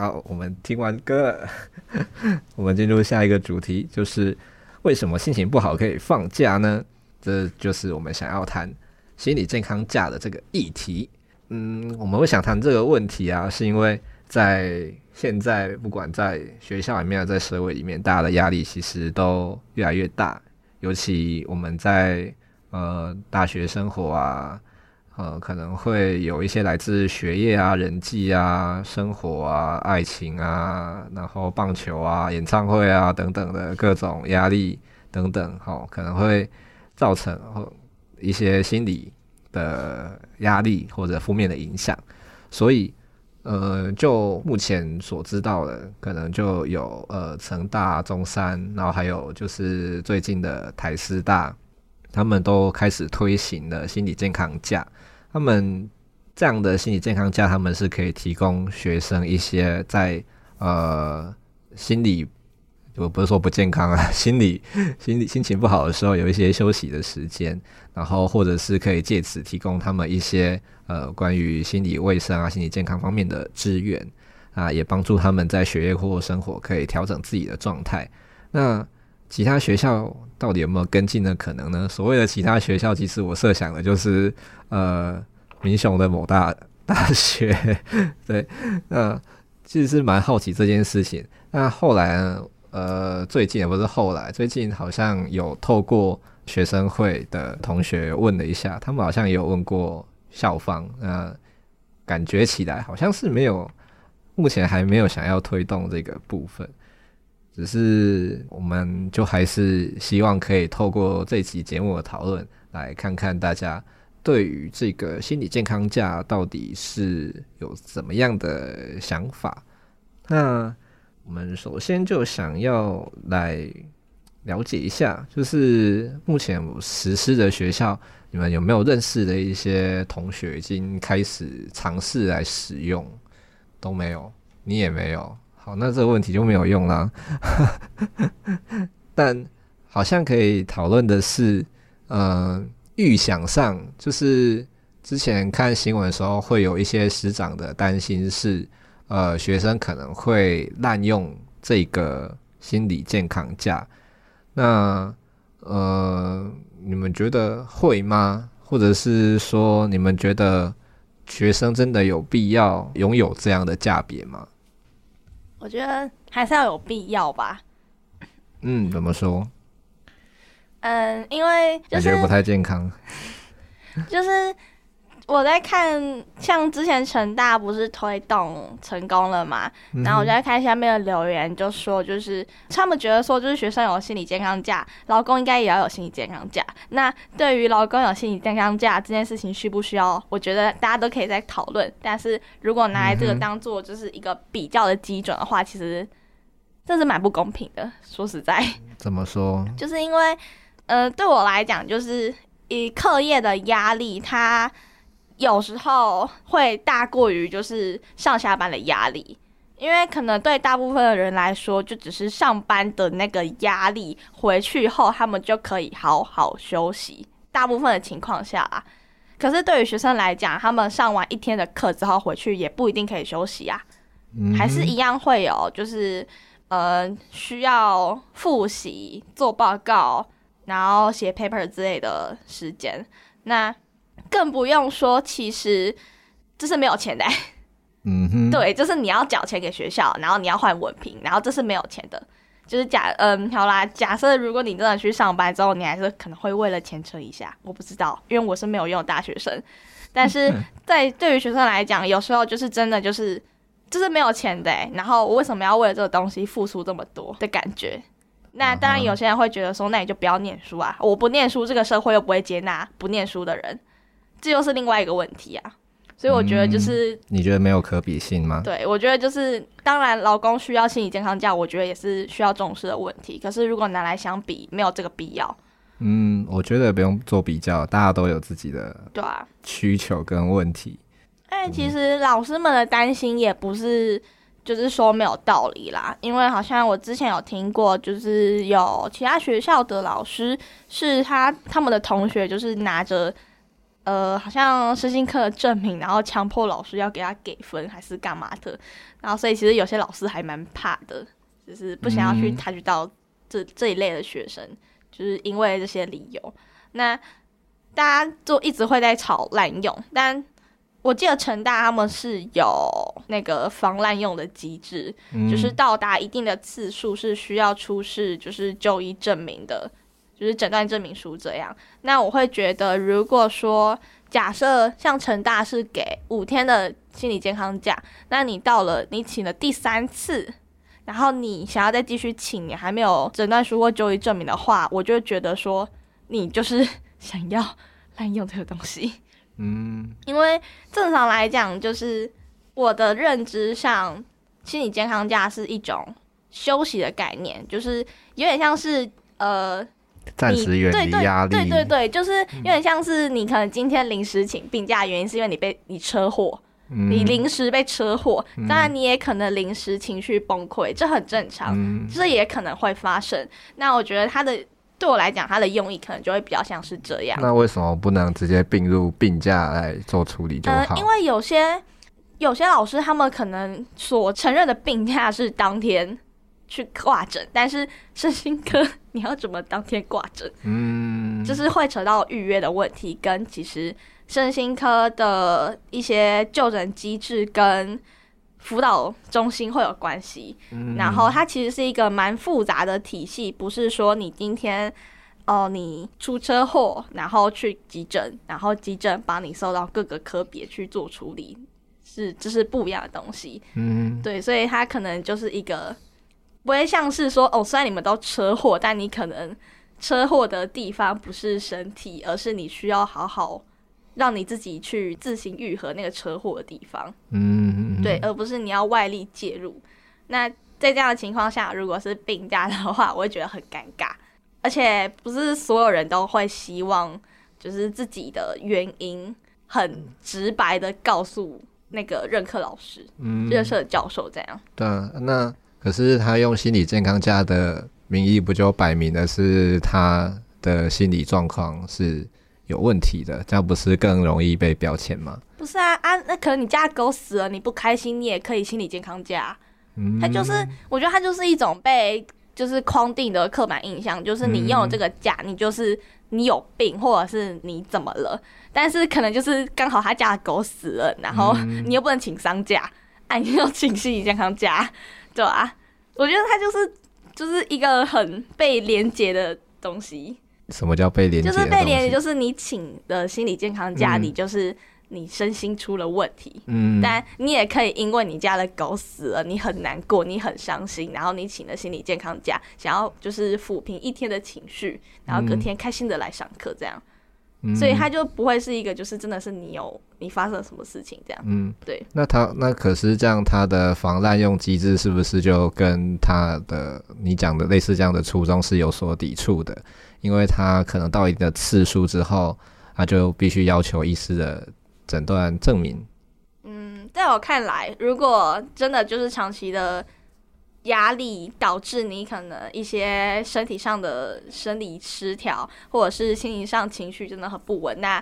好，我们听完歌，(laughs) 我们进入下一个主题，就是为什么心情不好可以放假呢？这就是我们想要谈心理健康假的这个议题。嗯，我们会想谈这个问题啊，是因为在现在，不管在学校里面，在社会里面，大家的压力其实都越来越大，尤其我们在呃大学生活啊。呃，可能会有一些来自学业啊、人际啊、生活啊、爱情啊，然后棒球啊、演唱会啊等等的各种压力等等，好，可能会造成一些心理的压力或者负面的影响。所以，呃，就目前所知道的，可能就有呃成大、中山，然后还有就是最近的台师大。他们都开始推行了心理健康假。他们这样的心理健康假，他们是可以提供学生一些在呃心理，我不是说不健康啊，(laughs) 心理心理心情不好的时候有一些休息的时间，然后或者是可以借此提供他们一些呃关于心理卫生啊、心理健康方面的资源啊，也帮助他们在学业或生活可以调整自己的状态。那其他学校到底有没有跟进的可能呢？所谓的其他学校，其实我设想的就是，呃，民雄的某大大学，(laughs) 对，那其实是蛮好奇这件事情。那后来，呃，最近也不是后来，最近好像有透过学生会的同学问了一下，他们好像也有问过校方，那感觉起来好像是没有，目前还没有想要推动这个部分。只是，我们就还是希望可以透过这期节目的讨论，来看看大家对于这个心理健康假到底是有怎么样的想法。那我们首先就想要来了解一下，就是目前实施的学校，你们有没有认识的一些同学已经开始尝试来使用？都没有，你也没有。好，那这个问题就没有用了。(laughs) 但好像可以讨论的是，呃，预想上就是之前看新闻的时候，会有一些师长的担心是，呃，学生可能会滥用这个心理健康假。那呃，你们觉得会吗？或者是说，你们觉得学生真的有必要拥有这样的假别吗？我觉得还是要有必要吧。嗯，怎么说？嗯，因为就是感觉不太健康。就是我在看，像之前成大不是推动成功了嘛，嗯、然后我就在看下面的留言，就说就是他们觉得说，就是学生有心理健康假，劳工应该也要有心理健康假。那对于劳工有心理健康假这件事情需不需要？我觉得大家都可以再讨论。但是如果拿来这个当做就是一个比较的基准的话，其实这是蛮不公平的。说实在，怎么说？就是因为呃，对我来讲，就是以课业的压力，它。有时候会大过于就是上下班的压力，因为可能对大部分的人来说，就只是上班的那个压力，回去后他们就可以好好休息。大部分的情况下啊，可是对于学生来讲，他们上完一天的课之后回去也不一定可以休息啊，嗯、还是一样会有，就是呃需要复习、做报告，然后写 paper 之类的时间。那更不用说，其实这是没有钱的。嗯哼，对，就是你要缴钱给学校，然后你要换文凭，然后这是没有钱的。就是假，嗯，好啦，假设如果你真的去上班之后，你还是可能会为了钱撑一下，我不知道，因为我是没有用的大学生。但是 (laughs) 在对于学生来讲，有时候就是真的就是就是没有钱的，然后我为什么要为了这个东西付出这么多的感觉？那当然有些人会觉得说，那你就不要念书啊，我不念书，这个社会又不会接纳不念书的人，这又是另外一个问题啊。所以我觉得就是、嗯，你觉得没有可比性吗？对，我觉得就是，当然，老公需要心理健康假，我觉得也是需要重视的问题。可是如果拿来相比，没有这个必要。嗯，我觉得不用做比较，大家都有自己的对啊需求跟问题。哎、啊，其实老师们的担心也不是，就是说没有道理啦。因为好像我之前有听过，就是有其他学校的老师，是他他们的同学，就是拿着。呃，好像身心科的证明，然后强迫老师要给他给分，还是干嘛的？然后所以其实有些老师还蛮怕的，就是不想要去 touch 到这、嗯、这一类的学生，就是因为这些理由。那大家就一直会在吵滥用，但我记得成大他们是有那个防滥用的机制，嗯、就是到达一定的次数是需要出示就是就医证明的。就是诊断证明书这样，那我会觉得，如果说假设像成大是给五天的心理健康假，那你到了你请了第三次，然后你想要再继续请，你还没有诊断书或就医证明的话，我就觉得说你就是想要滥用这个东西。嗯，因为正常来讲，就是我的认知上，心理健康假是一种休息的概念，就是有点像是呃。暂时远离压力，对对对，就是有点像是你可能今天临时请病假，原因是因为你被你车祸，嗯、你临时被车祸，当然你也可能临时情绪崩溃，这很正常，嗯、这也可能会发生。那我觉得他的对我来讲，他的用意可能就会比较像是这样。那为什么不能直接并入病假来做处理就好？呃，因为有些有些老师他们可能所承认的病假是当天。去挂诊，但是身心科你要怎么当天挂诊？嗯，就是会扯到预约的问题，跟其实身心科的一些就诊机制跟辅导中心会有关系。嗯，然后它其实是一个蛮复杂的体系，不是说你今天哦、呃、你出车祸，然后去急诊，然后急诊帮你送到各个科别去做处理，是这是不一样的东西。嗯，对，所以它可能就是一个。不会像是说哦，虽然你们都车祸，但你可能车祸的地方不是身体，而是你需要好好让你自己去自行愈合那个车祸的地方。嗯，对，而不是你要外力介入。那在这样的情况下，如果是病假的话，我会觉得很尴尬，而且不是所有人都会希望就是自己的原因很直白的告诉那个任课老师、嗯，任课教授这样。对啊，那。可是他用心理健康假的名义，不就摆明的是他的心理状况是有问题的？这样不是更容易被标签吗？不是啊啊，那可能你家狗死了，你不开心，你也可以心理健康假。嗯，他就是，我觉得他就是一种被就是框定的刻板印象，就是你用了这个假，你就是你有病，或者是你怎么了？但是可能就是刚好他家的狗死了，然后你又不能请丧假，哎，你要请心理健康假。对啊，我觉得它就是就是一个很被连接的东西。什么叫被连接？就是被连接，就是你请的心理健康假，你就是你身心出了问题。嗯，但你也可以因为你家的狗死了，你很难过，你很伤心，然后你请了心理健康假，想要就是抚平一天的情绪，然后隔天开心的来上课这样。嗯，所以他就不会是一个，就是真的是你有你发生了什么事情这样。嗯，对。那他那可是这样，他的防滥用机制是不是就跟他的你讲的类似这样的初衷是有所抵触的？因为他可能到一定的次数之后，他就必须要求医师的诊断证明。嗯，在我看来，如果真的就是长期的压力导致你可能一些身体上的生理失调，或者是心理上情绪真的很不稳，那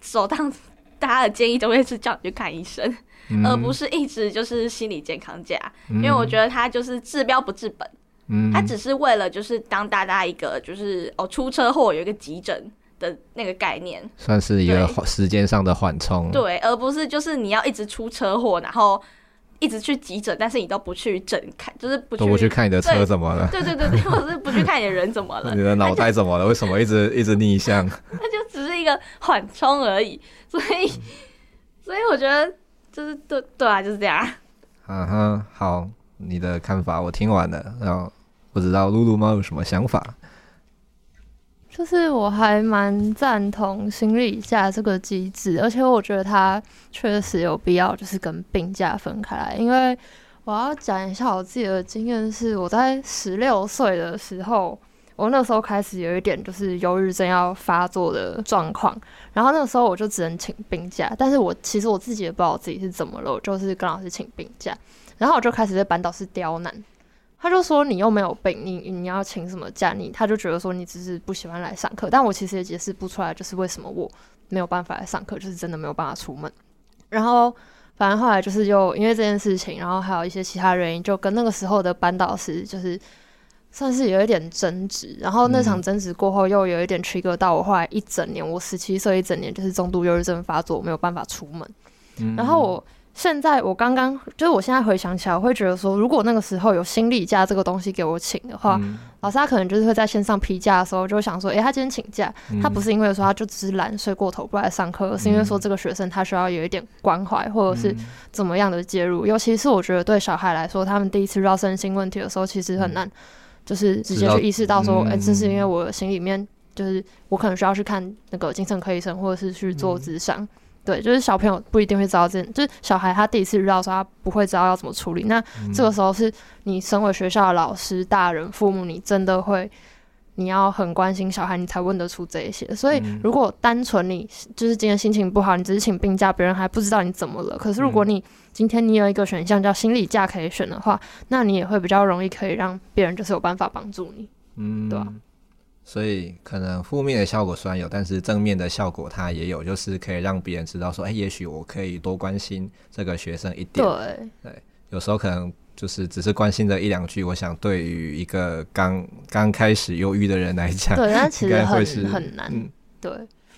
首当大家的建议都会是叫你去看医生，嗯、而不是一直就是心理健康假，嗯、因为我觉得它就是治标不治本，嗯，它只是为了就是当大家一个就是哦出车祸有一个急诊的那个概念，算是一个时间上的缓冲，对，而不是就是你要一直出车祸，然后。一直去急诊，但是你都不去诊看，就是不去都不去看你的车怎么了？对对对对，(laughs) 或者是不去看你的人怎么了？(laughs) 你的脑袋怎么了？为什么一直一直逆向？(laughs) 那就只是一个缓冲而已，所以所以我觉得就是对对啊，就是这样。嗯哼，好，你的看法我听完了，然后不知道露露猫有什么想法？就是我还蛮赞同心理假这个机制，而且我觉得它确实有必要，就是跟病假分开来。因为我要讲一下我自己的经验，是我在十六岁的时候，我那时候开始有一点就是忧郁症要发作的状况，然后那个时候我就只能请病假，但是我其实我自己也不知道我自己是怎么了，我就是跟老师请病假，然后我就开始在班导师刁难。他就说，你又没有病，你你要请什么假？你他就觉得说你只是不喜欢来上课，但我其实也解释不出来，就是为什么我没有办法来上课，就是真的没有办法出门。然后反正后来就是又因为这件事情，然后还有一些其他原因，就跟那个时候的班导师就是算是有一点争执。然后那场争执过后，又有一点 trigger 到我后来一整年，我十七岁一整年就是重度忧郁症发作，我没有办法出门。然后我。现在我刚刚就是我现在回想起来，我会觉得说，如果那个时候有心理假这个东西给我请的话，嗯、老师他可能就是会在线上批假的时候就想说，诶、欸，他今天请假，嗯、他不是因为说他就只是懒睡过头不来上课，而是因为说这个学生他需要有一点关怀或者是怎么样的介入。尤其是我觉得对小孩来说，他们第一次遇到身心问题的时候，其实很难，就是直接去意识到说，诶、欸，这是因为我心里面就是我可能需要去看那个精神科医生，或者是去做咨商。对，就是小朋友不一定会知道这，就是小孩他第一次遇到的时候，他不会知道要怎么处理。那这个时候是你身为学校的老师、大人、父母，你真的会，你要很关心小孩，你才问得出这一些。所以如果单纯你就是今天心情不好，你只是请病假，别人还不知道你怎么了。可是如果你今天你有一个选项叫心理假可以选的话，那你也会比较容易可以让别人就是有办法帮助你，嗯，对吧？所以可能负面的效果虽然有，但是正面的效果它也有，就是可以让别人知道说，哎、欸，也许我可以多关心这个学生一点。对，对，有时候可能就是只是关心这一两句，我想对于一个刚刚开始忧郁的人来讲，对，那 (laughs) 其实很很难。嗯、对，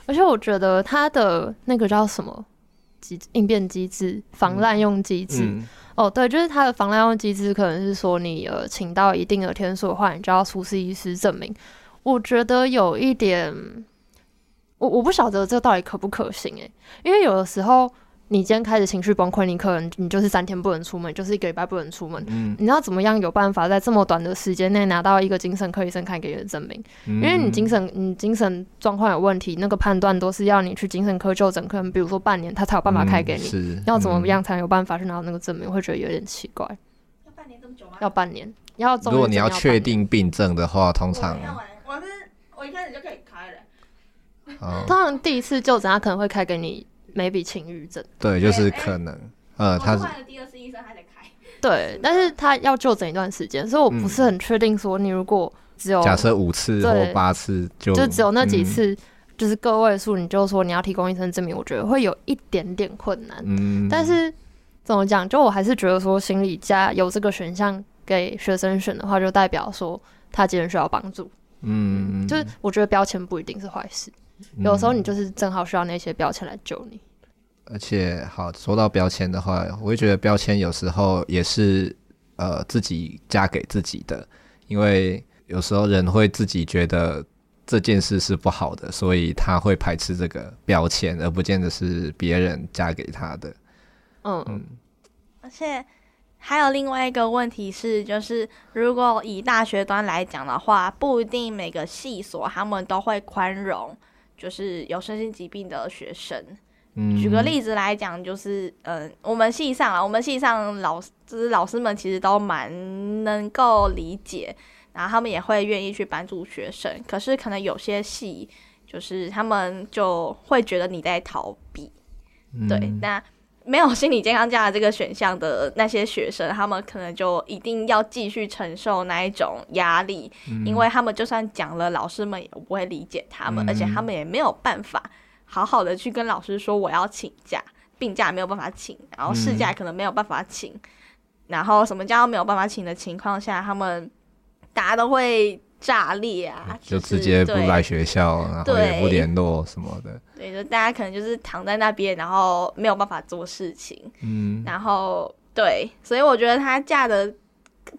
而且我觉得他的那个叫什么机应变机制、防滥用机制，嗯嗯、哦，对，就是他的防滥用机制，可能是说你呃请到一定的天数的话，你就要出示医师证明。我觉得有一点，我我不晓得这到底可不可行诶，因为有的时候你今天开始情绪崩溃，你可能你就是三天不能出门，就是一个礼拜不能出门，嗯，你要怎么样有办法在这么短的时间内拿到一个精神科医生开给你的证明？嗯，因为你精神你精神状况有问题，那个判断都是要你去精神科就诊，可能比如说半年他才有办法开给你，嗯，是，要怎么样才有办法去拿到那个证明？会觉得有点奇怪。要半年这么久吗？要半年，要如果你要确定病症的话，通常。我一开始就可以开了。哦，当然第一次就诊，他可能会开给你 maybe 轻郁症。对，就是可能，呃，他是。第二次医生还得开。对，但是他要就诊一段时间，所以我不是很确定说你如果只有假设五次或八次就就只有那几次，就是个位数，你就说你要提供医生证明，我觉得会有一点点困难。嗯。但是怎么讲？就我还是觉得说，心理加有这个选项给学生选的话，就代表说他今天需要帮助。嗯，就是我觉得标签不一定是坏事，嗯、有时候你就是正好需要那些标签来救你。而且，好说到标签的话，我也觉得标签有时候也是呃自己加给自己的，因为有时候人会自己觉得这件事是不好的，所以他会排斥这个标签，而不见得是别人加给他的。嗯，嗯而且。还有另外一个问题是，就是如果以大学端来讲的话，不一定每个系所他们都会宽容，就是有身心疾病的学生。嗯，举个例子来讲，就是嗯、呃，我们系上啊，我们系上老师就是老师们其实都蛮能够理解，然后他们也会愿意去帮助学生。可是可能有些系，就是他们就会觉得你在逃避。嗯、对，那。没有心理健康假的这个选项的那些学生，他们可能就一定要继续承受那一种压力，嗯、因为他们就算讲了，老师们也不会理解他们，嗯、而且他们也没有办法好好的去跟老师说我要请假，病假没有办法请，然后事假可能没有办法请，嗯、然后什么假都没有办法请的情况下，他们大家都会。炸裂啊！就直接不来学校，然后也不联络什么的。对，就大家可能就是躺在那边，然后没有办法做事情。嗯，然后对，所以我觉得他嫁的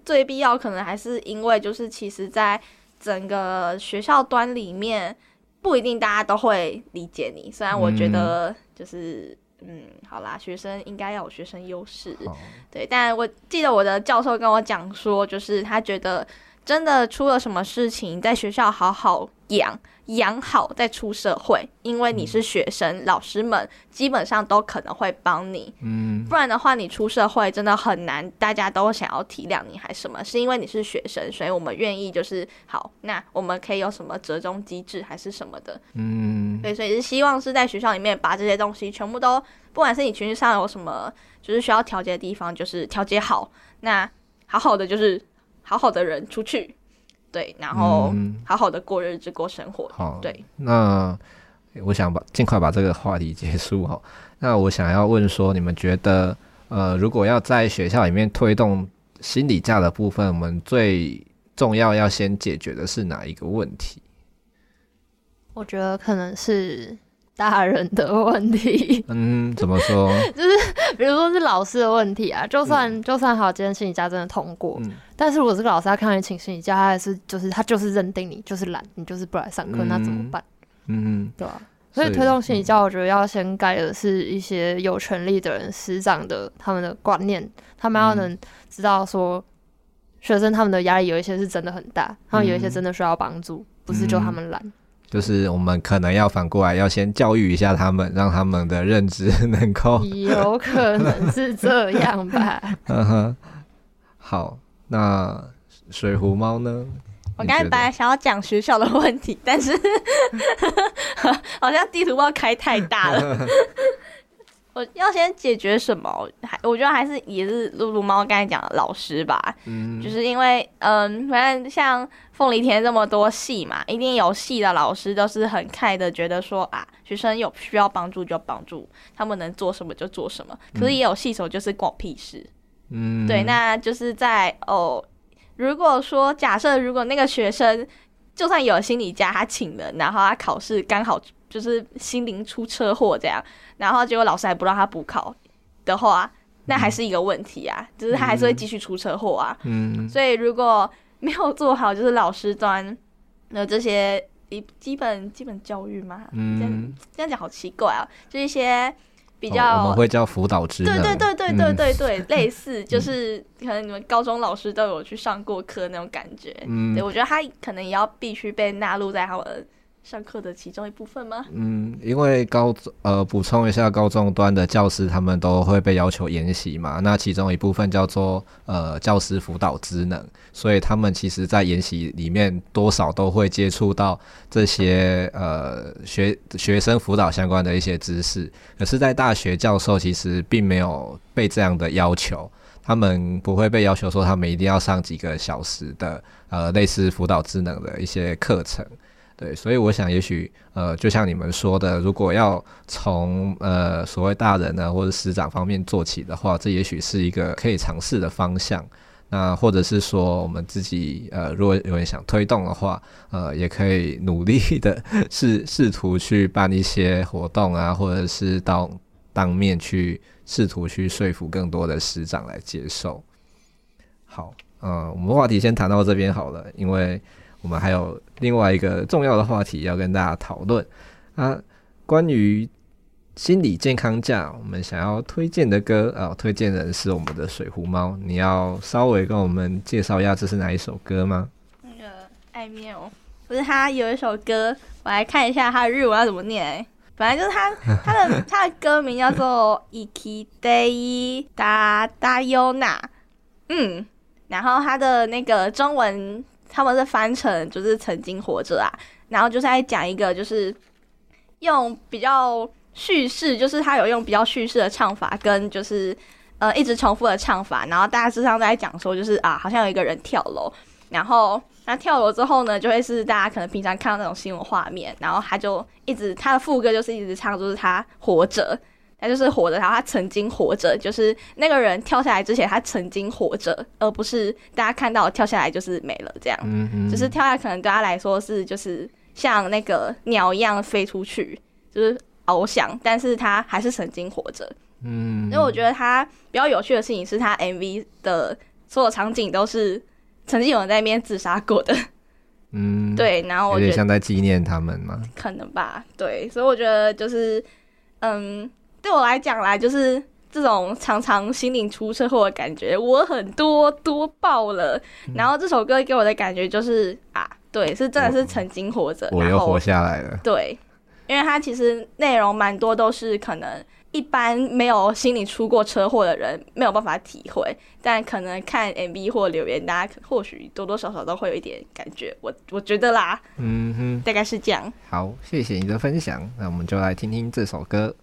最必要，可能还是因为就是其实，在整个学校端里面，不一定大家都会理解你。虽然我觉得就是嗯，嗯，好啦，学生应该要有学生优势，对。但我记得我的教授跟我讲说，就是他觉得。真的出了什么事情，在学校好好养养好，再出社会，因为你是学生，嗯、老师们基本上都可能会帮你。嗯，不然的话，你出社会真的很难，大家都想要体谅你，还什么？是因为你是学生，所以我们愿意就是好，那我们可以有什么折中机制，还是什么的？嗯，对，所以是希望是在学校里面把这些东西全部都，不管是你情绪上有什么，就是需要调节的地方，就是调节好，那好好的就是。好好的人出去，对，然后好好的过日子、嗯、过生活。好，对。那我想把尽快把这个话题结束哈。那我想要问说，你们觉得，呃，如果要在学校里面推动心理价的部分，我们最重要要先解决的是哪一个问题？我觉得可能是。大人的问题，(laughs) 嗯，怎么说？(laughs) 就是比如说是老师的问题啊，就算、嗯、就算好，今天心理假真的通过，嗯、但是如果这个老师他看到你请心理假，他还是就是他就是认定你就是懒，你就是不来上课，嗯、那怎么办？嗯，对吧、啊？所以推动心理教，我觉得要先改的是一些有权利的人、师长的他们的观念，他们要能知道说，学生他们的压力有一些是真的很大，他们有一些真的需要帮助，不是就他们懒。就是我们可能要反过来，要先教育一下他们，让他们的认知能够。有可能是这样吧。(laughs) 嗯哼。好，那水壶猫呢？我刚才本来想要讲学校的问题，但是 (laughs) 好像地图包开太大了。(laughs) 我要先解决什么？还我觉得还是也是露露猫刚才讲的老师吧，嗯，就是因为嗯，反正像凤梨田这么多戏嘛，一定有戏的老师都是很开的，觉得说啊，学生有需要帮助就帮助，他们能做什么就做什么。可是也有系手就是关我屁事，嗯，对，那就是在哦，如果说假设如果那个学生就算有心理家，他请了，然后他考试刚好。就是心灵出车祸这样，然后结果老师还不让他补考的话，那还是一个问题啊，嗯、就是他还是会继续出车祸啊。嗯，所以如果没有做好，就是老师端的这些一基本基本教育嘛，嗯，这样这样讲好奇怪啊，就一些比较、哦、我们会叫辅导职能，对对对对对对对，嗯、类似就是可能你们高中老师都有去上过课那种感觉，嗯，对我觉得他可能也要必须被纳入在他们。上课的其中一部分吗？嗯，因为高中呃，补充一下，高中端的教师他们都会被要求研习嘛。那其中一部分叫做呃教师辅导职能，所以他们其实在研习里面多少都会接触到这些呃学学生辅导相关的一些知识。可是，在大学教授其实并没有被这样的要求，他们不会被要求说他们一定要上几个小时的呃类似辅导职能的一些课程。对，所以我想，也许呃，就像你们说的，如果要从呃所谓大人呢或者师长方面做起的话，这也许是一个可以尝试的方向。那或者是说，我们自己呃，如果有人想推动的话，呃，也可以努力的试试图去办一些活动啊，或者是到当面去试图去说服更多的师长来接受。好，呃，我们话题先谈到这边好了，因为。我们还有另外一个重要的话题要跟大家讨论啊，关于心理健康假，我们想要推荐的歌啊，推荐人是我们的水壶猫，你要稍微跟我们介绍一下这是哪一首歌吗？那个爱缪，不是他有一首歌，我来看一下他的日文要怎么念，欸，本来就是他他的他的歌名叫做 Ikite Da Da Yona，嗯，然后他的那个中文。他们是翻成就是曾经活着啊，然后就是在讲一个就是用比较叙事，就是他有用比较叙事的唱法，跟就是呃一直重复的唱法，然后大致上在讲说，就是啊，好像有一个人跳楼，然后那跳楼之后呢，就会是大家可能平常看到那种新闻画面，然后他就一直他的副歌就是一直唱，就是他活着。他就是活着，然后他曾经活着，就是那个人跳下来之前，他曾经活着，而不是大家看到跳下来就是没了这样。嗯嗯。就是跳下来可能对他来说是就是像那个鸟一样飞出去，就是翱翔，但是他还是曾经活着。嗯。因为我觉得他比较有趣的事情是他 MV 的所有场景都是曾经有人在那边自杀过的。(laughs) 嗯。对，然后我点像在纪念他们吗？可能吧。对，所以我觉得就是嗯。对我来讲啦，就是这种常常心灵出车祸的感觉，我很多多爆了。嗯、然后这首歌给我的感觉就是啊，对，是真的是曾经活着，我又活下来了。对，因为它其实内容蛮多都是可能一般没有心里出过车祸的人没有办法体会，但可能看 MV 或留言，大家或许多多少少都会有一点感觉。我我觉得啦，嗯哼，大概是这样。好，谢谢你的分享，那我们就来听听这首歌。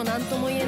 も何とも言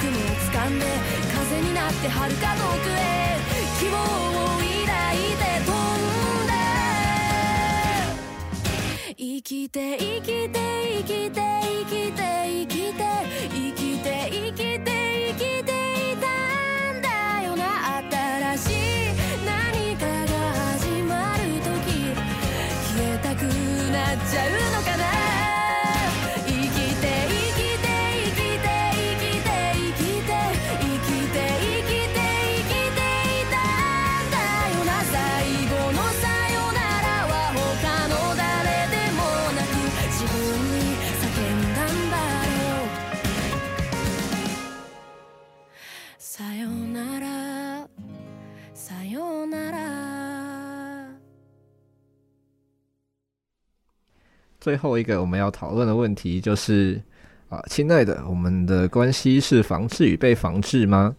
僕も掴んで風になって遥か遠くへ。希望を抱いて飛んで。生きて生きて生きて生きて生きて生きて生きて最后一个我们要讨论的问题就是啊，亲爱的，我们的关系是防治与被防治吗？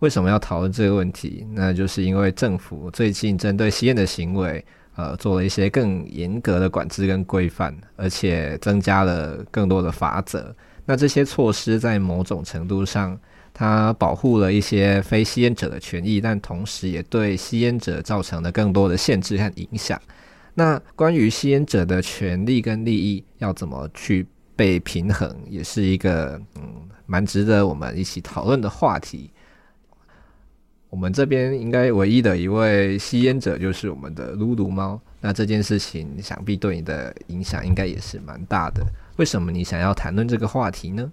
为什么要讨论这个问题？那就是因为政府最近针对吸烟的行为，呃，做了一些更严格的管制跟规范，而且增加了更多的法则。那这些措施在某种程度上，它保护了一些非吸烟者的权益，但同时也对吸烟者造成了更多的限制和影响。那关于吸烟者的权利跟利益要怎么去被平衡，也是一个嗯蛮值得我们一起讨论的话题。我们这边应该唯一的一位吸烟者就是我们的噜噜猫。那这件事情想必对你的影响应该也是蛮大的。为什么你想要谈论这个话题呢？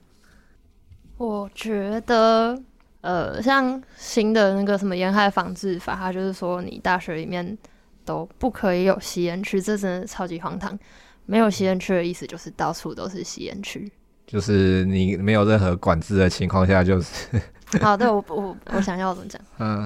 我觉得，呃，像新的那个什么烟害防治法，它就是说你大学里面都不可以有吸烟区，这真的超级荒唐。没有吸烟区的意思就是到处都是吸烟区，就是你没有任何管制的情况下，就是。(laughs) 好，对我我我想要怎么讲？(laughs) 嗯，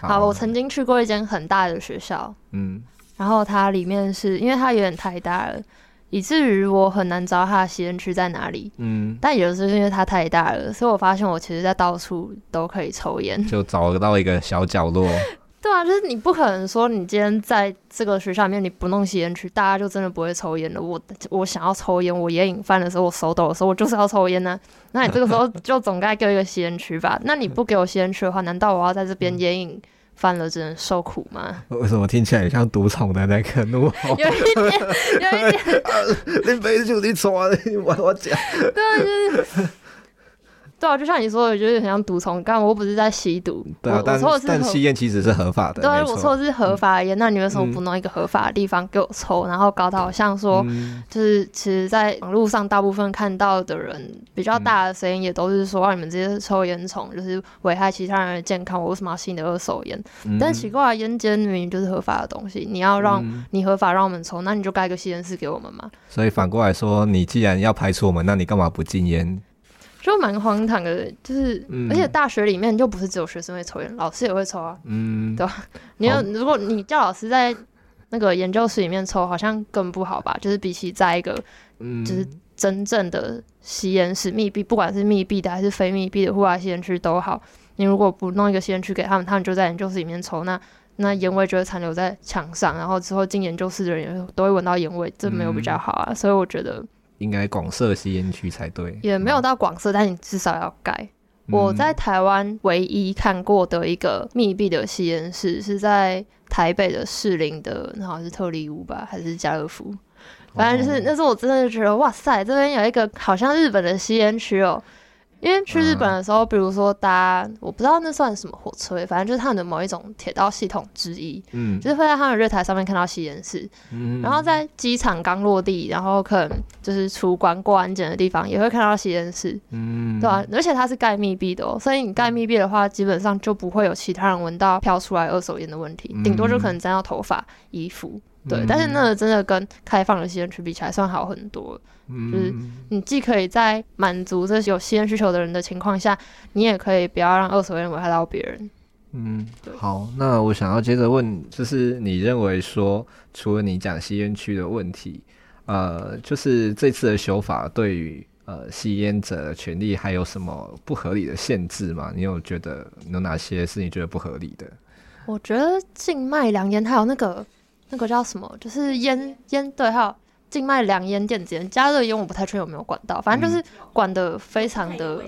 好，好，我曾经去过一间很大的学校，嗯，然后它里面是因为它有点太大了，以至于我很难找它的吸烟区在哪里，嗯，但有的是因为它太大了，所以我发现我其实在到处都可以抽烟，就找到一个小角落。(laughs) 对啊，就是你不可能说你今天在这个学校里面你不弄吸烟区，大家就真的不会抽烟了。我我想要抽烟，我烟瘾犯的时候，我手抖的时候，我就是要抽烟呢、啊。那你这个时候 (laughs) 就总该给我一个吸烟区吧？那你不给我吸烟区的话，难道我要在这边烟瘾犯了只能受苦吗？(laughs) 为什么听起来像独宠的那个怒吼？有一点，有一点。(laughs) 你没就你抽啊！你我我讲。对啊，就是。对啊，就像你说的，就是很像毒虫。刚刚我不是在吸毒，对但我说的是但吸烟其实是合法的。对啊，我说的是合法的烟，嗯，那你为什么不弄一个合法的地方给我抽？然后搞得好像说，嗯，就是其实，在网络上大部分看到的人比较大的声音，也都是说，让，你们这些抽烟虫就是危害其他人的健康。我为什么要吸你的二手烟？嗯，但奇怪，烟间明明就是合法的东西，你要让你合法让我们抽，那你就盖个吸烟室给我们嘛。所以反过来说，你既然要排除我们，那你干嘛不禁烟？就蛮荒唐的，就是、嗯，而且大学里面就不是只有学生会抽烟，老师也会抽啊，嗯，对吧？你要如果你叫老师在那个研究室里面抽，好像更不好吧？就是比起在一个，就是真正的吸烟室密闭，不管是密闭的还是非密闭的户外吸烟区都好，你如果不弄一个吸烟区给他们，他们就在研究室里面抽，那那烟味就会残留在墙上，然后之后进研究室的人也都会闻到烟味，这没有比较好啊，所以我觉得。应该广设吸烟区才对，也没有到广设，但你至少要盖、嗯。我在台湾唯一看过的一个密闭的吸烟室是在台北的士林的，那好像是特立屋吧，还是家乐福？反正就是，那时候我真的觉得，哇塞，这边有一个好像日本的吸烟区哦。因为去日本的时候，比如说搭，我不知道那算什么火车，反正就是他们的某一种铁道系统之一，嗯，就是会在他们月台上面看到吸烟室，嗯，然后在机场刚落地，然后可能就是出关过安检的地方，也会看到吸烟室，嗯，对吧？而且它是盖密闭的哦，所以你盖密闭的话，基本上就不会有其他人闻到飘出来二手烟的问题，顶多就可能沾到头发、衣服。对、嗯，但是那个真的跟开放的吸烟区比起来，算好很多。嗯，就是你既可以在满足这有吸烟需求的人的情况下，你也可以不要让二手烟危害到别人。嗯，好，那我想要接着问，就是你认为说，除了你讲吸烟区的问题，呃，就是这次的修法对于呃吸烟者的权利还有什么不合理的限制吗？你有觉得有哪些是你觉得不合理的？我觉得禁卖良烟还有那个。那个叫什么？就是烟烟对，还有禁卖凉烟、电子烟、加热烟，我不太确定有没有管到。反正就是管的非常的，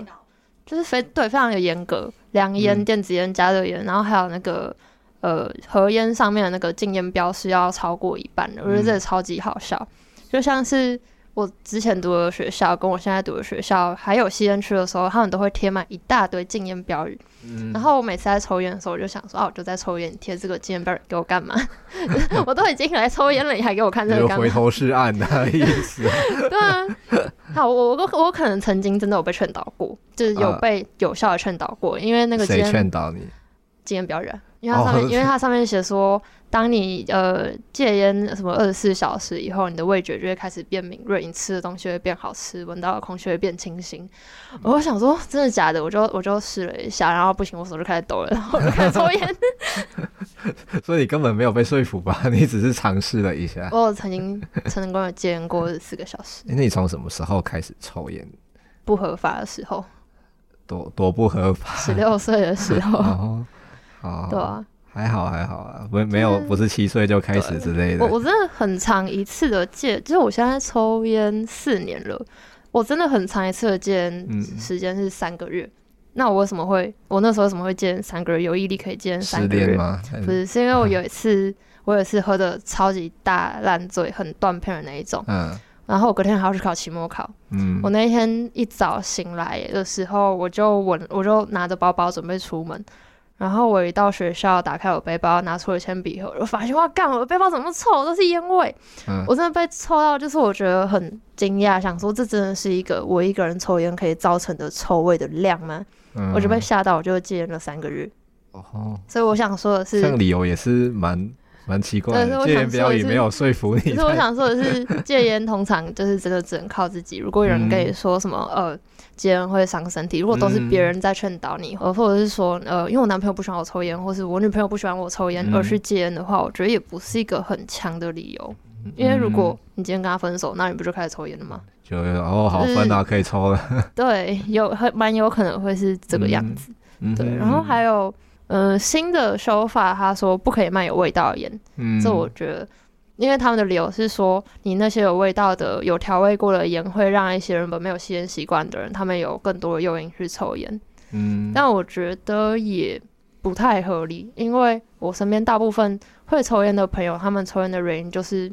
就是非对非常的严格。良烟、电子烟、加热烟，然后还有那个呃盒烟上面的那个禁烟标识要超过一半的，我觉得这个超级好笑，就像是。我之前读的学校跟我现在读的学校，还有吸烟区的时候，他们都会贴满一大堆禁烟标语。嗯。然后我每次在抽烟的时候，我就想说，哦，我就在抽烟，贴这个禁烟标语给我干嘛？(laughs) 我都已经来抽烟了，你还给我看这个干嘛？回头是岸的意思。对啊。好，我我我可能曾经真的有被劝导过，就是有被有效的劝导过，因为那个谁劝导你？禁烟标语，因为它上面，哦、因为它上面写说。当你呃戒烟什么二十四小时以后，你的味觉就会开始变敏锐，你吃的东西会变好吃，闻到的空气会变清新。嗯、我想说真的假的，我就我就试了一下，然后不行，我手就开始抖了，然后我就开始抽烟。(laughs) 所以你根本没有被说服吧？(laughs) 你只是尝试了一下。我曾经成功的戒烟过四个小时。那你从什么时候开始抽烟？不合法的时候。多多不合法？十六岁的时候。哦，好。对啊。还好还好啊，没没有不是七岁就开始之类的。我我真的很长一次的戒，就是我现在抽烟四年了，我真的很长一次的戒烟时间是三个月。嗯。那我为什么会，我那时候为什么会戒三个月？有毅力可以戒三个月吗？不是，是因为我有一次，我有一次喝的超级大烂醉，很断片的那一种。嗯。然后我隔天还要去考期末考。嗯，我那天一早醒来的时候，我就稳，我就拿着包包准备出门。然后我一到学校，打开我背包，拿出了铅笔盒，我发现哇，干，我的背包怎么臭，都是烟味。嗯，我真的被臭到，就是我觉得很惊讶，想说这真的是一个我一个人抽烟可以造成的臭味的量吗？嗯、我就被吓到，我就戒烟了三个月。哦，所以我想说的是，这个理由也是蛮。蛮奇怪的，戒烟标语没有说服你。可是我想说的是，戒烟通常就是真的只能靠自己。如果有人跟你说什么、嗯、呃戒烟会伤身体，如果都是别人在劝导你，呃、嗯、或者是说呃因为我男朋友不喜欢我抽烟，或是我女朋友不喜欢我抽烟、嗯、而去戒烟的话，我觉得也不是一个很强的理由。因为如果你今天跟他分手，那你不就开始抽烟了吗？就哦好分啊，可以抽了。对，有很蛮有可能会是这个样子。嗯、对，然后还有。嗯，新的修法，他说不可以卖有味道的烟。嗯，这我觉得，因为他们的理由是说，你那些有味道的、有调味过的烟，会让一些原本没有吸烟习惯的人，他们有更多的诱因去抽烟。嗯，但我觉得也不太合理，因为我身边大部分会抽烟的朋友，他们抽烟的原因就是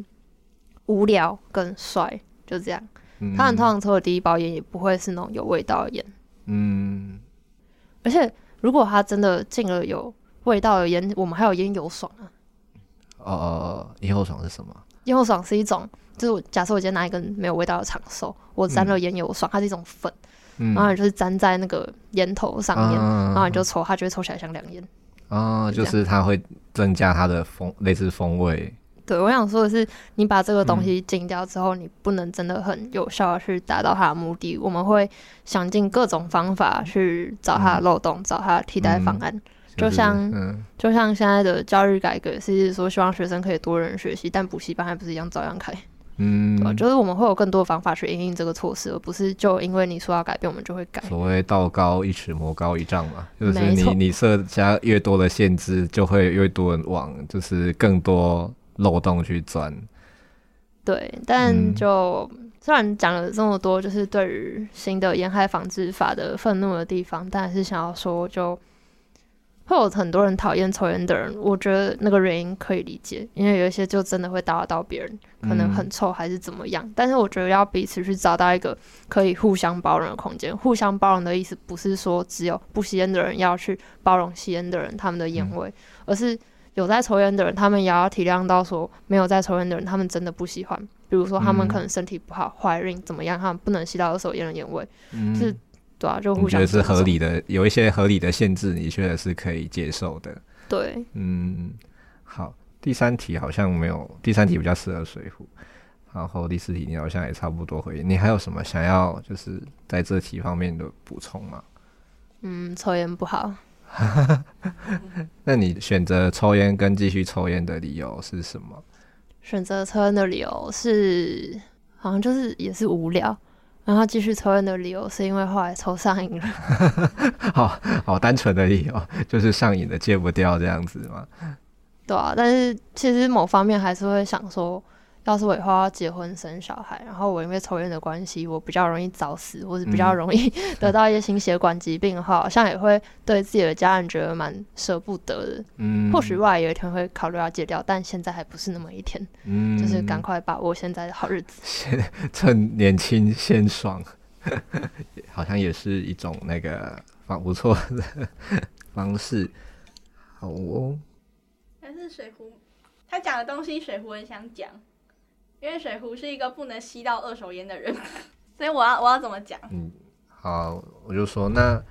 无聊跟帅，就这样。嗯，他们通常抽的第一包烟也不会是那种有味道的烟。嗯，而且。如果它真的进了有味道的烟，我们还有烟油爽啊。哦哦哦，烟油爽是什么？烟油爽是一种，就是我假设我今天拿一根没有味道的长寿，我沾了烟油爽，嗯、它是一种粉，嗯、然后你就是沾在那个烟头上面，嗯、然后你就抽，它就会抽起来像凉烟。哦，就是它会增加它的风，类似风味。对，我想说的是，你把这个东西禁掉之后，嗯、你不能真的很有效的去达到它的目的。我们会想尽各种方法去找它的漏洞，嗯、找它的替代方案。嗯、就像，嗯、就像现在的教育改革，是说希望学生可以多人学习，但补习班还不是一样照样开。嗯，对，就是我们会有更多方法去应应这个措施，而不是就因为你说要改变，我们就会改。所谓道高一尺，魔高一丈嘛，就是你你设加越多的限制，就会越多人往就是更多。漏洞去钻，对，但就、嗯、虽然讲了这么多，就是对于新的沿海防治法的愤怒的地方，但还是想要说，就会有很多人讨厌抽烟的人，我觉得那个原因可以理解，因为有一些就真的会打扰到别人，可能很臭还是怎么样。嗯、但是我觉得要彼此去找到一个可以互相包容的空间。互相包容的意思不是说只有不吸烟的人要去包容吸烟的人他们的烟味，嗯、而是。有在抽烟的人，他们也要体谅到说，没有在抽烟的人，他们真的不喜欢。比如说，他们可能身体不好、怀孕怎么样，他们不能吸到二手烟的烟味。嗯，是，对啊，就互相。觉得是合理的，有一些合理的限制，你觉得是可以接受的。对，嗯，好，第三题好像没有，第三题比较适合水壶，然后第四题你好像也差不多回应。你还有什么想要就是在这题方面的补充吗？嗯，抽烟不好。(laughs) 那你选择抽烟跟继续抽烟的理由是什么？选择抽烟的理由是，好像就是也是无聊，然后继续抽烟的理由是因为后来抽上瘾了。(laughs) 好好单纯的理由，就是上瘾的戒不掉这样子嘛？对啊，但是其实某方面还是会想说。要是我以后要结婚生小孩，然后我因为抽烟的关系，我比较容易早死，或者比较容易 (laughs) 得到一些心血管疾病的话，嗯、好像也会对自己的家人觉得蛮舍不得的。嗯，或许未来有一天会考虑要戒掉，但现在还不是那么一天。嗯，就是赶快把握现在的好日子，(laughs) 先趁年轻先爽，(laughs) 好像也是一种那个方不错的方式。好哦，但是水壶，他讲的东西水壶很想讲。因为水壶是一个不能吸到二手烟的人，(laughs) 所以我要我要怎么讲？嗯，好，我就说，那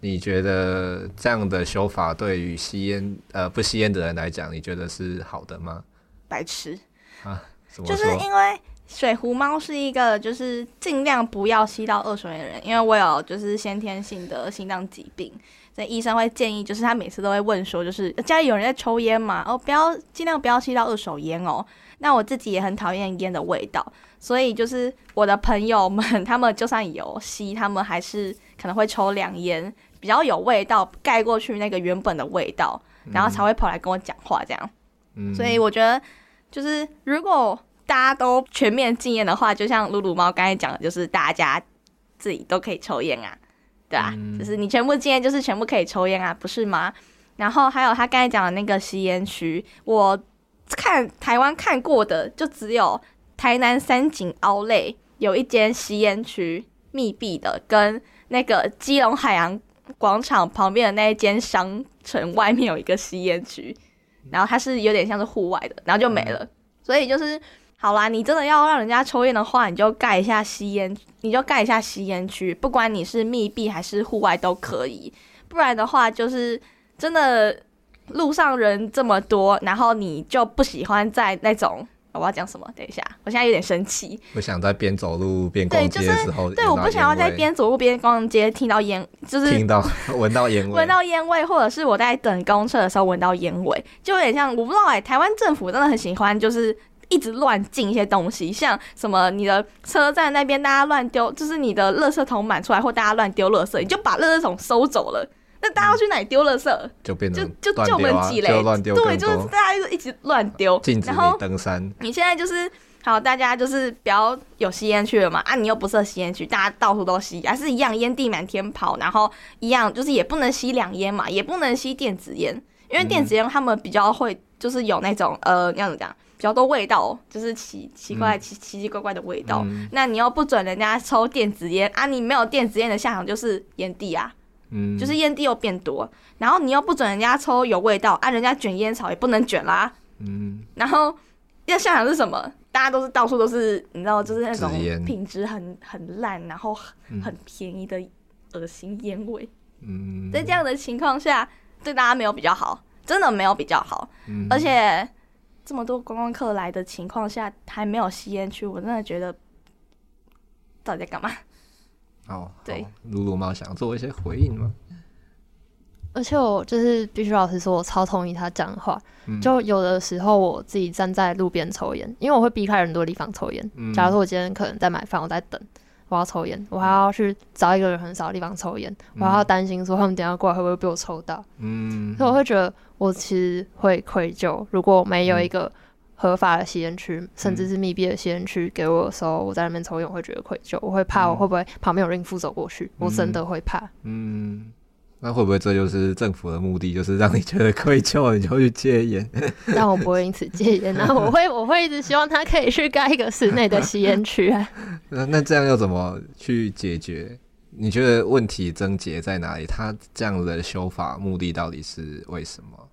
你觉得这样的修法对于吸烟呃不吸烟的人来讲，你觉得是好的吗？白痴啊！就是因为水壶猫是一个就是尽量不要吸到二手烟的人，因为我有就是先天性的心脏疾病，所以医生会建议，就是他每次都会问说，就是家里有人在抽烟嘛？哦，不要尽量不要吸到二手烟哦。那我自己也很讨厌烟的味道，所以就是我的朋友们，(laughs) 他们就算有吸，他们还是可能会抽两烟，比较有味道，盖过去那个原本的味道，然后才会跑来跟我讲话这样。嗯，所以我觉得，就是如果大家都全面禁烟的话，就像露露猫刚才讲的，就是大家自己都可以抽烟啊，对啊？嗯，就是你全部禁烟，就是全部可以抽烟啊，不是吗？然后还有他刚才讲的那个吸烟区，我。看台湾看过的就只有台南三井奥莱有一间吸烟区，密闭的，跟那个基隆海洋广场旁边的那一间商城外面有一个吸烟区，然后它是有点像是户外的，然后就没了。嗯、所以就是，好啦，你真的要让人家抽烟的话，你就盖一下吸烟，你就盖一下吸烟区，不管你是密闭还是户外都可以。不然的话，就是真的路上人这么多，然后你就不喜欢在那种。我要讲什么？等一下，我现在有点生气。不想在边走路边逛街的时候，对，就是、对，我不想要在边走路边逛街听到烟，就是听到 (laughs) 闻到烟味，闻到烟味，或者是我在等公车的时候闻到烟味，就有点像我不知道哎、欸，台湾政府真的很喜欢，就是一直乱进一些东西，像什么你的车站那边大家乱丢，就是你的垃圾桶满出来，或大家乱丢垃圾，你就把垃圾桶收走了。那大家要去哪里丢垃圾？就变成就就就我们挤嘞，对，就是大家就一直乱丢。然后登山，你现在就是好，大家就是不要有吸烟区了嘛。啊，你又不设吸烟区，大家到处都吸，还是一样烟蒂满天跑。然后一样就是也不能吸两烟嘛，也不能吸电子烟，因为电子烟他们比较会就是有那种呃，那样子讲比较多味道，就是奇奇怪奇奇奇怪怪的味道。嗯、那你又不准人家抽电子烟啊？你没有电子烟的下场就是烟蒂啊。嗯，就是烟蒂又变多，然后你又不准人家抽有味道，啊，人家卷烟草也不能卷啦。嗯，然后要下场是什么？大家都是到处都是，你知道，就是那种品质很很烂，然后很便宜的恶心烟味。嗯，在这样的情况下，对大家没有比较好，真的没有比较好。嗯，而且这么多观光客来的情况下，还没有吸烟区，我真的觉得到底在干嘛？哦，对，鲁鲁猫想做一些回应吗？而且我就是必须老实说，我超同意他讲的话。嗯、就有的时候我自己站在路边抽烟，因为我会避开人多的地方抽烟。嗯、假如说我今天可能在买饭，我在等，我要抽烟，我还要去找一个人很少的地方抽烟，嗯、我还要担心说他们等下过来会不会被我抽到。嗯，所以我会觉得我其实会愧疚，如果没有一个。合法的吸烟区，甚至是密闭的吸烟区，给我的时候，我在那边抽烟，我会觉得愧疚，我会怕我会不会旁边有孕妇走过去，嗯、我真的会怕。嗯，那会不会这就是政府的目的，就是让你觉得愧疚，你就去戒烟？(laughs) 但我不会因此戒烟，那我会我会一直希望他可以去盖一个室内的 (laughs) 吸烟区啊。那那这样要怎么去解决？你觉得问题症结在哪里？他这样的修法目的到底是为什么？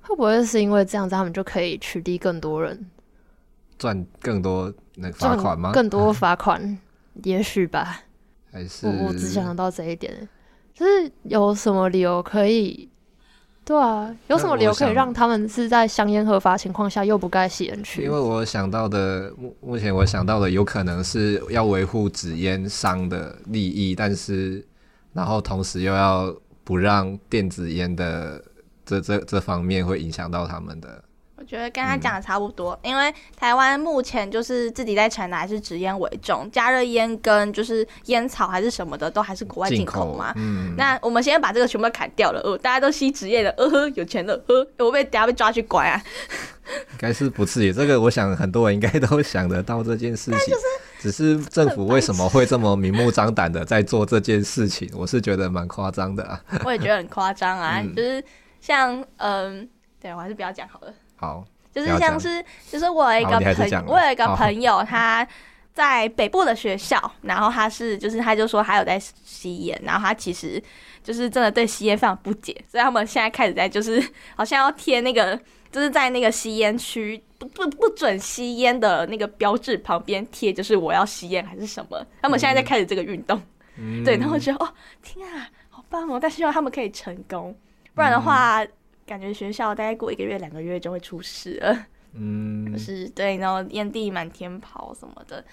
会不会是因为这样子，他们就可以取缔更多人，赚更多那个罚款吗？更多罚款，也许吧。(laughs) 还是我我只想到这一点，就是有什么理由可以？对啊，有什么理由可以让他们是在香烟合法情况下又不盖吸烟区？因为我想到的目目前我想到的有可能是要维护纸烟商的利益，但是然后同时又要不让电子烟的。这这这方面会影响到他们的。我觉得跟他讲的差不多，嗯、因为台湾目前就是自己在产的还是纸烟为重，加热烟跟就是烟草还是什么的都还是国外进口嘛。嗯。那我们先把这个全部都砍掉了，呃，大家都吸纸烟的，呃呵，有钱的，呵，我被等下被抓去关啊。(laughs) 应该是不至于，这个我想很多人应该都想得到这件事情，就是只是政府为什么会这么明目张胆的在做这件事情，我是觉得蛮夸张的啊。(laughs) 我也觉得很夸张啊，嗯、就是。像嗯，对我还是不要讲好了。好，就是像是，就是我有一个朋，我有一个朋友，他在北部的学校，然后他是，就是他就说他有在吸烟，然后他其实就是真的对吸烟非常不解，所以他们现在开始在就是好像要贴那个，就是在那个吸烟区不不不准吸烟的那个标志旁边贴，就是我要吸烟还是什么？他们现在在开始这个运动，嗯、对，然后觉得哦，天啊，好棒哦！但希望他们可以成功。不然的话，嗯、感觉学校大概过一个月、两个月就会出事了。嗯，就是对，然后烟蒂满天跑什么的，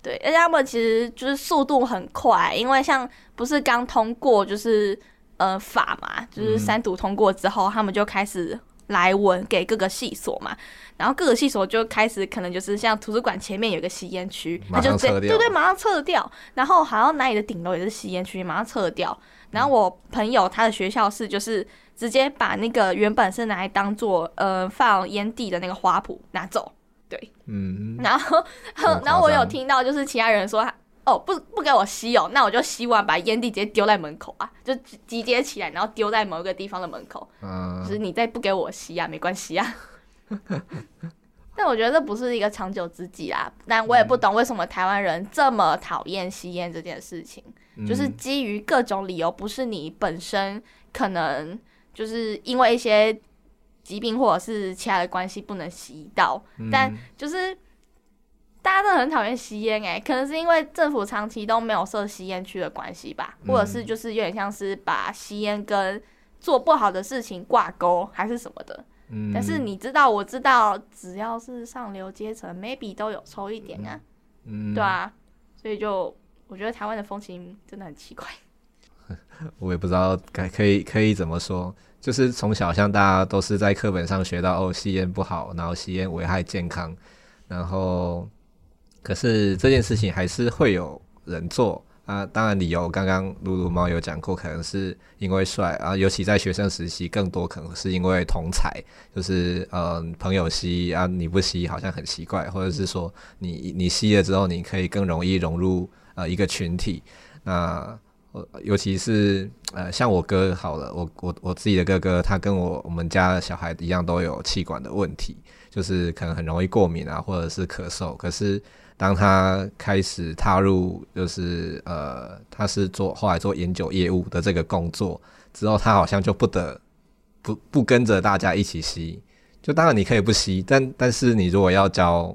对，而且他们其实就是速度很快，因为像不是刚通过就是呃法嘛，就是三读通过之后，嗯、他们就开始来文给各个系所嘛，然后各个系所就开始可能就是像图书馆前面有一个吸烟区，他就对对对，马上撤掉，然后好像哪里的顶楼也是吸烟区，马上撤掉。然后我朋友他的学校是就是。直接把那个原本是拿来当做呃放烟蒂的那个花圃拿走，对，嗯，然后 (laughs) 然后我有听到就是其他人说，哦不不给我吸哦，那我就希望把烟蒂直接丢在门口啊，就集结起来，然后丢在某一个地方的门口，嗯，就是你再不给我吸啊，没关系啊。(laughs) 但我觉得这不是一个长久之计啦。但我也不懂为什么台湾人这么讨厌吸烟这件事情，嗯、就是基于各种理由，不是你本身可能就是因为一些疾病或者是其他的关系不能吸到，嗯、但就是大家都很讨厌吸烟诶，可能是因为政府长期都没有设吸烟区的关系吧，或者是就是有点像是把吸烟跟做不好的事情挂钩，还是什么的。嗯，但是你知道，我知道，只要是上流阶层，maybe 都有抽一点啊，嗯，对啊，所以就我觉得台湾的风情真的很奇怪。(laughs) 我也不知道该可以可以怎么说，就是从小像大家都是在课本上学到哦，吸烟不好，然后吸烟危害健康，然后可是这件事情还是会有人做。啊，当然理由刚刚噜噜猫有讲过，可能是因为帅啊，尤其在学生时期，更多可能是因为同侪，就是呃朋友吸啊，你不吸好像很奇怪，或者是说你你吸了之后，你可以更容易融入呃一个群体。那尤其是呃像我哥好了，我我我自己的哥哥，他跟我我们家的小孩一样，都有气管的问题，就是可能很容易过敏啊，或者是咳嗽，可是。当他开始踏入，就是呃，他是做后来做烟酒业务的这个工作之后，他好像就不得不不跟着大家一起吸。就当然你可以不吸，但但是你如果要交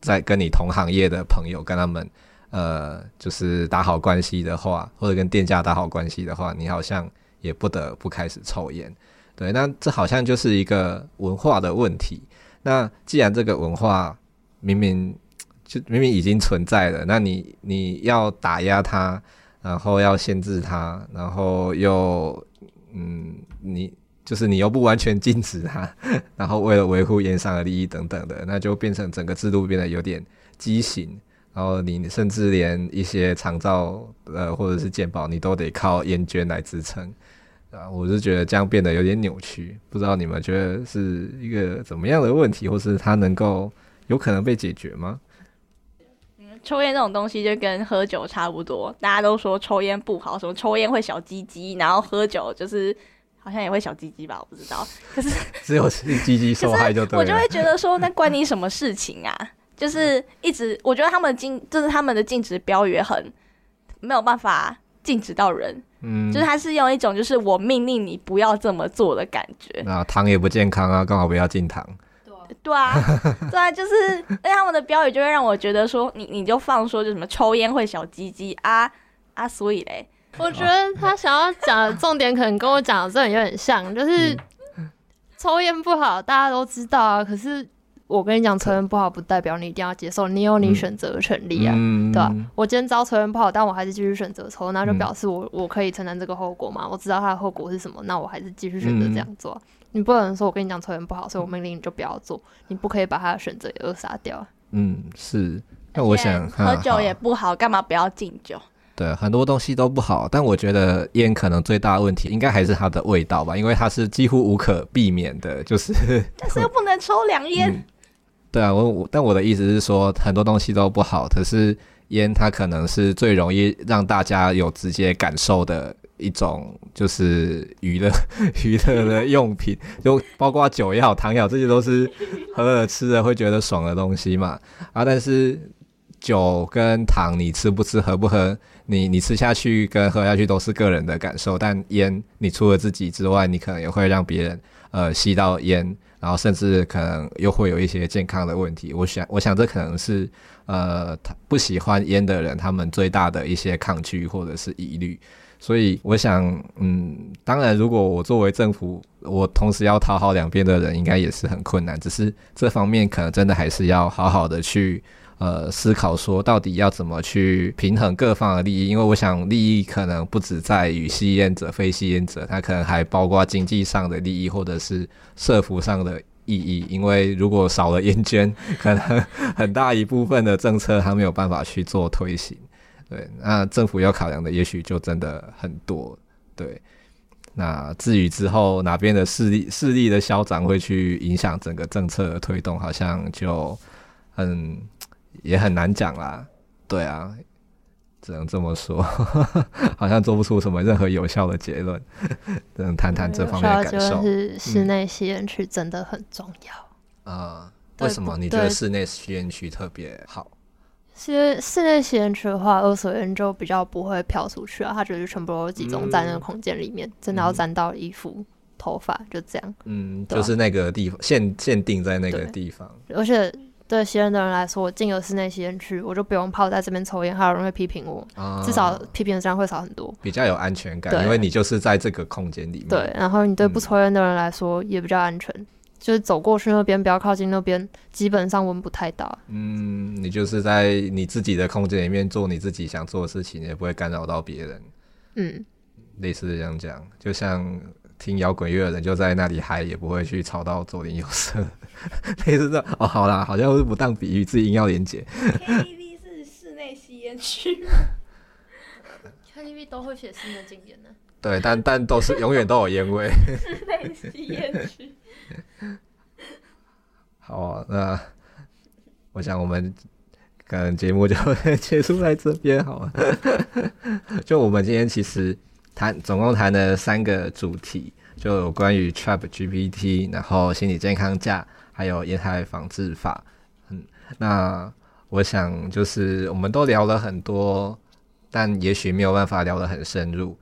在跟你同行业的朋友，跟他们呃，就是打好关系的话，或者跟店家打好关系的话，你好像也不得不开始抽烟。对，那这好像就是一个文化的问题。那既然这个文化明明就明明已经存在了，那你你要打压它，然后要限制它，然后又嗯，你就是你又不完全禁止它，(laughs) 然后为了维护烟商的利益等等的，那就变成整个制度变得有点畸形，然后你甚至连一些长照呃或者是健保，你都得靠烟捐来支撑啊，我是觉得这样变得有点扭曲，不知道你们觉得是一个怎么样的问题，或是它能够有可能被解决吗？抽烟这种东西就跟喝酒差不多，大家都说抽烟不好，什么抽烟会小鸡鸡，然后喝酒就是好像也会小鸡鸡吧，我不知道。可是 (laughs) 只有鸡鸡受害就对了。我就会觉得说，那关你什么事情啊？就是一直，我觉得他们禁，就是他们的禁止标语也很没有办法禁止到人。嗯，就是他是用一种就是我命令你不要这么做的感觉。那糖也不健康啊，刚好不要进糖。对啊，对啊，(laughs) 就是，而且他们的标语就会让我觉得说，你你就放说就什么抽烟会小鸡鸡啊啊，所以嘞，我觉得他想要讲的重点可能跟我讲的这有点像，就是抽烟不好，大家都知道啊。可是我跟你讲，抽烟不好不代表你一定要接受，你有你选择的权利啊，嗯、对吧、啊？我今天知道抽烟不好，但我还是继续选择抽，那就表示我我可以承担这个后果嘛？我知道它的后果是什么，那我还是继续选择这样做。你不能说我跟你讲抽烟不好，所以我命令你就不要做。你不可以把他的选择也扼杀掉。嗯，是。那我想喝酒也不好，干嘛不要敬酒？对，很多东西都不好，但我觉得烟可能最大的问题应该还是它的味道吧，因为它是几乎无可避免的，就是。但是又不能抽凉烟。对啊，我我但我的意思是说，很多东西都不好，可是烟它可能是最容易让大家有直接感受的。一种就是娱乐 (laughs) 娱乐的用品，就包括酒也好、糖也好，这些都是喝了吃了会觉得爽的东西嘛。啊，但是酒跟糖，你吃不吃、喝不喝，你你吃下去跟喝下去都是个人的感受。但烟，你除了自己之外，你可能也会让别人呃吸到烟，然后甚至可能又会有一些健康的问题。我想，我想这可能是呃他不喜欢烟的人他们最大的一些抗拒或者是疑虑。所以我想，嗯，当然，如果我作为政府，我同时要讨好两边的人，应该也是很困难。只是这方面可能真的还是要好好的去呃思考，说到底要怎么去平衡各方的利益。因为我想，利益可能不只在于吸烟者、非吸烟者，它可能还包括经济上的利益，或者是社福上的意义。因为如果少了烟捐，可能很大一部分的政策它没有办法去做推行。对，那政府要考量的也许就真的很多。对，那至于之后哪边的势力势力的消长会去影响整个政策的推动，好像就很也很难讲啦。对啊，只能这么说，(laughs) 好像做不出什么任何有效的结论。(laughs) 只能谈谈这方面的感受。就是室内吸烟区真的很重要。啊、嗯。为什么你觉得室内吸烟区特别好？室室内吸烟区的话，二手烟就比较不会飘出去啊，它就是全部都集中在那个空间里面，嗯、真的要沾到衣服、嗯、头发就这样。嗯，就是那个地方限限定在那个地方，而且。对吸烟的人来说，我进了室内吸烟区，我就不用怕我在这边抽烟，还有人会批评我，啊、至少批评的声音会少很多，比较有安全感，因为你就是在这个空间里面。对，然后你对不抽烟的人来说也比较安全，嗯、就是走过去那边，不要靠近那边，基本上闻不太到。嗯，你就是在你自己的空间里面做你自己想做的事情，也不会干扰到别人。嗯，类似这样讲，就像。听摇滚乐的人就在那里嗨，也不会去吵到左邻右舍。(laughs) 类似这哦，好啦，好像是不当比喻，自己硬要连结。KTV 是室内吸烟区，KTV 都会写室内禁烟的。对，但但都是永远都有烟味。(laughs) 室内吸烟区。好啊，那我想我们可能节目就 (laughs) 结束在这边好了。就我们今天其实。谈总共谈了三个主题，就有关于 ChatGPT，然后心理健康假，还有烟害防治法。嗯，那我想就是我们都聊了很多，但也许没有办法聊得很深入。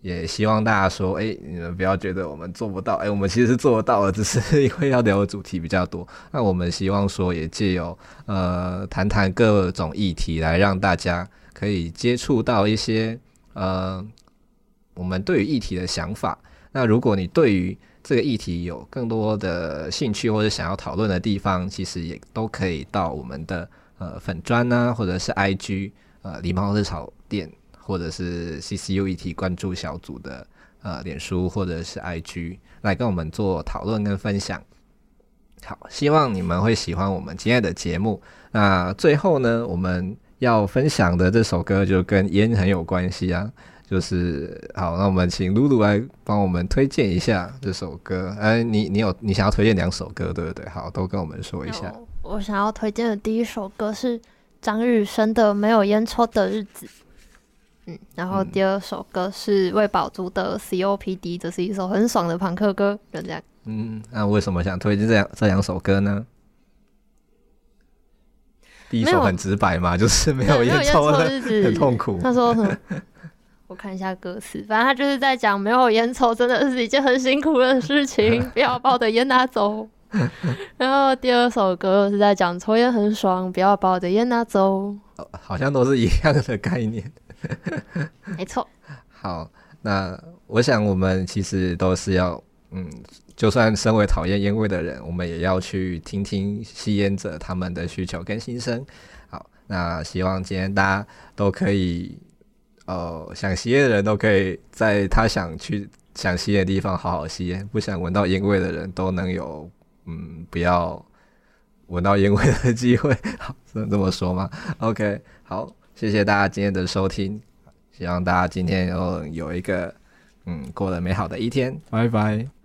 也希望大家说，哎、你们不要觉得我们做不到，哎、我们其实做得到的，只是因为要聊的主题比较多。那我们希望说，也借由呃谈谈各种议题，来让大家可以接触到一些呃。我们对于议题的想法，那如果你对于这个议题有更多的兴趣或者想要讨论的地方，其实也都可以到我们的呃粉专呐，或者是 IG 呃梨猫热炒店，或者是 CCU 议题关注小组的呃脸书或者是 IG 来跟我们做讨论跟分享。好，希望你们会喜欢我们今天的节目。那最后呢，我们要分享的这首歌就跟烟很有关系啊。就是好，那我们请露露来帮我们推荐一下这首歌。哎，你你有你想要推荐两首歌，对不对？好，都跟我们说一下。我想要推荐的第一首歌是张雨生的《没有烟抽的日子》，嗯，然后第二首歌是魏宝珠的《COPD》，这是一首很爽的朋克歌，就这样。嗯，那为什么想推荐这两这两首歌呢？第一首很直白嘛，就是没有烟抽的日子，很痛苦。他说。我看一下歌词，反正他就是在讲没有烟抽真的是一件很辛苦的事情，(laughs) 不要把我的烟拿走。(laughs) 然后第二首歌是在讲抽烟很爽，不要把我的烟拿走。好像都是一样的概念。没错。(laughs) 好，那我想我们其实都是要，嗯，就算身为讨厌烟味的人，我们也要去听听吸烟者他们的需求跟心声。好，那希望今天大家都可以。哦，想吸烟的人都可以在他想去想吸烟的地方好好吸烟，不想闻到烟味的人都能有嗯，不要闻到烟味的机会，好，只能这么说吗？OK，好，谢谢大家今天的收听，希望大家今天有有一个嗯过得美好的一天，拜拜。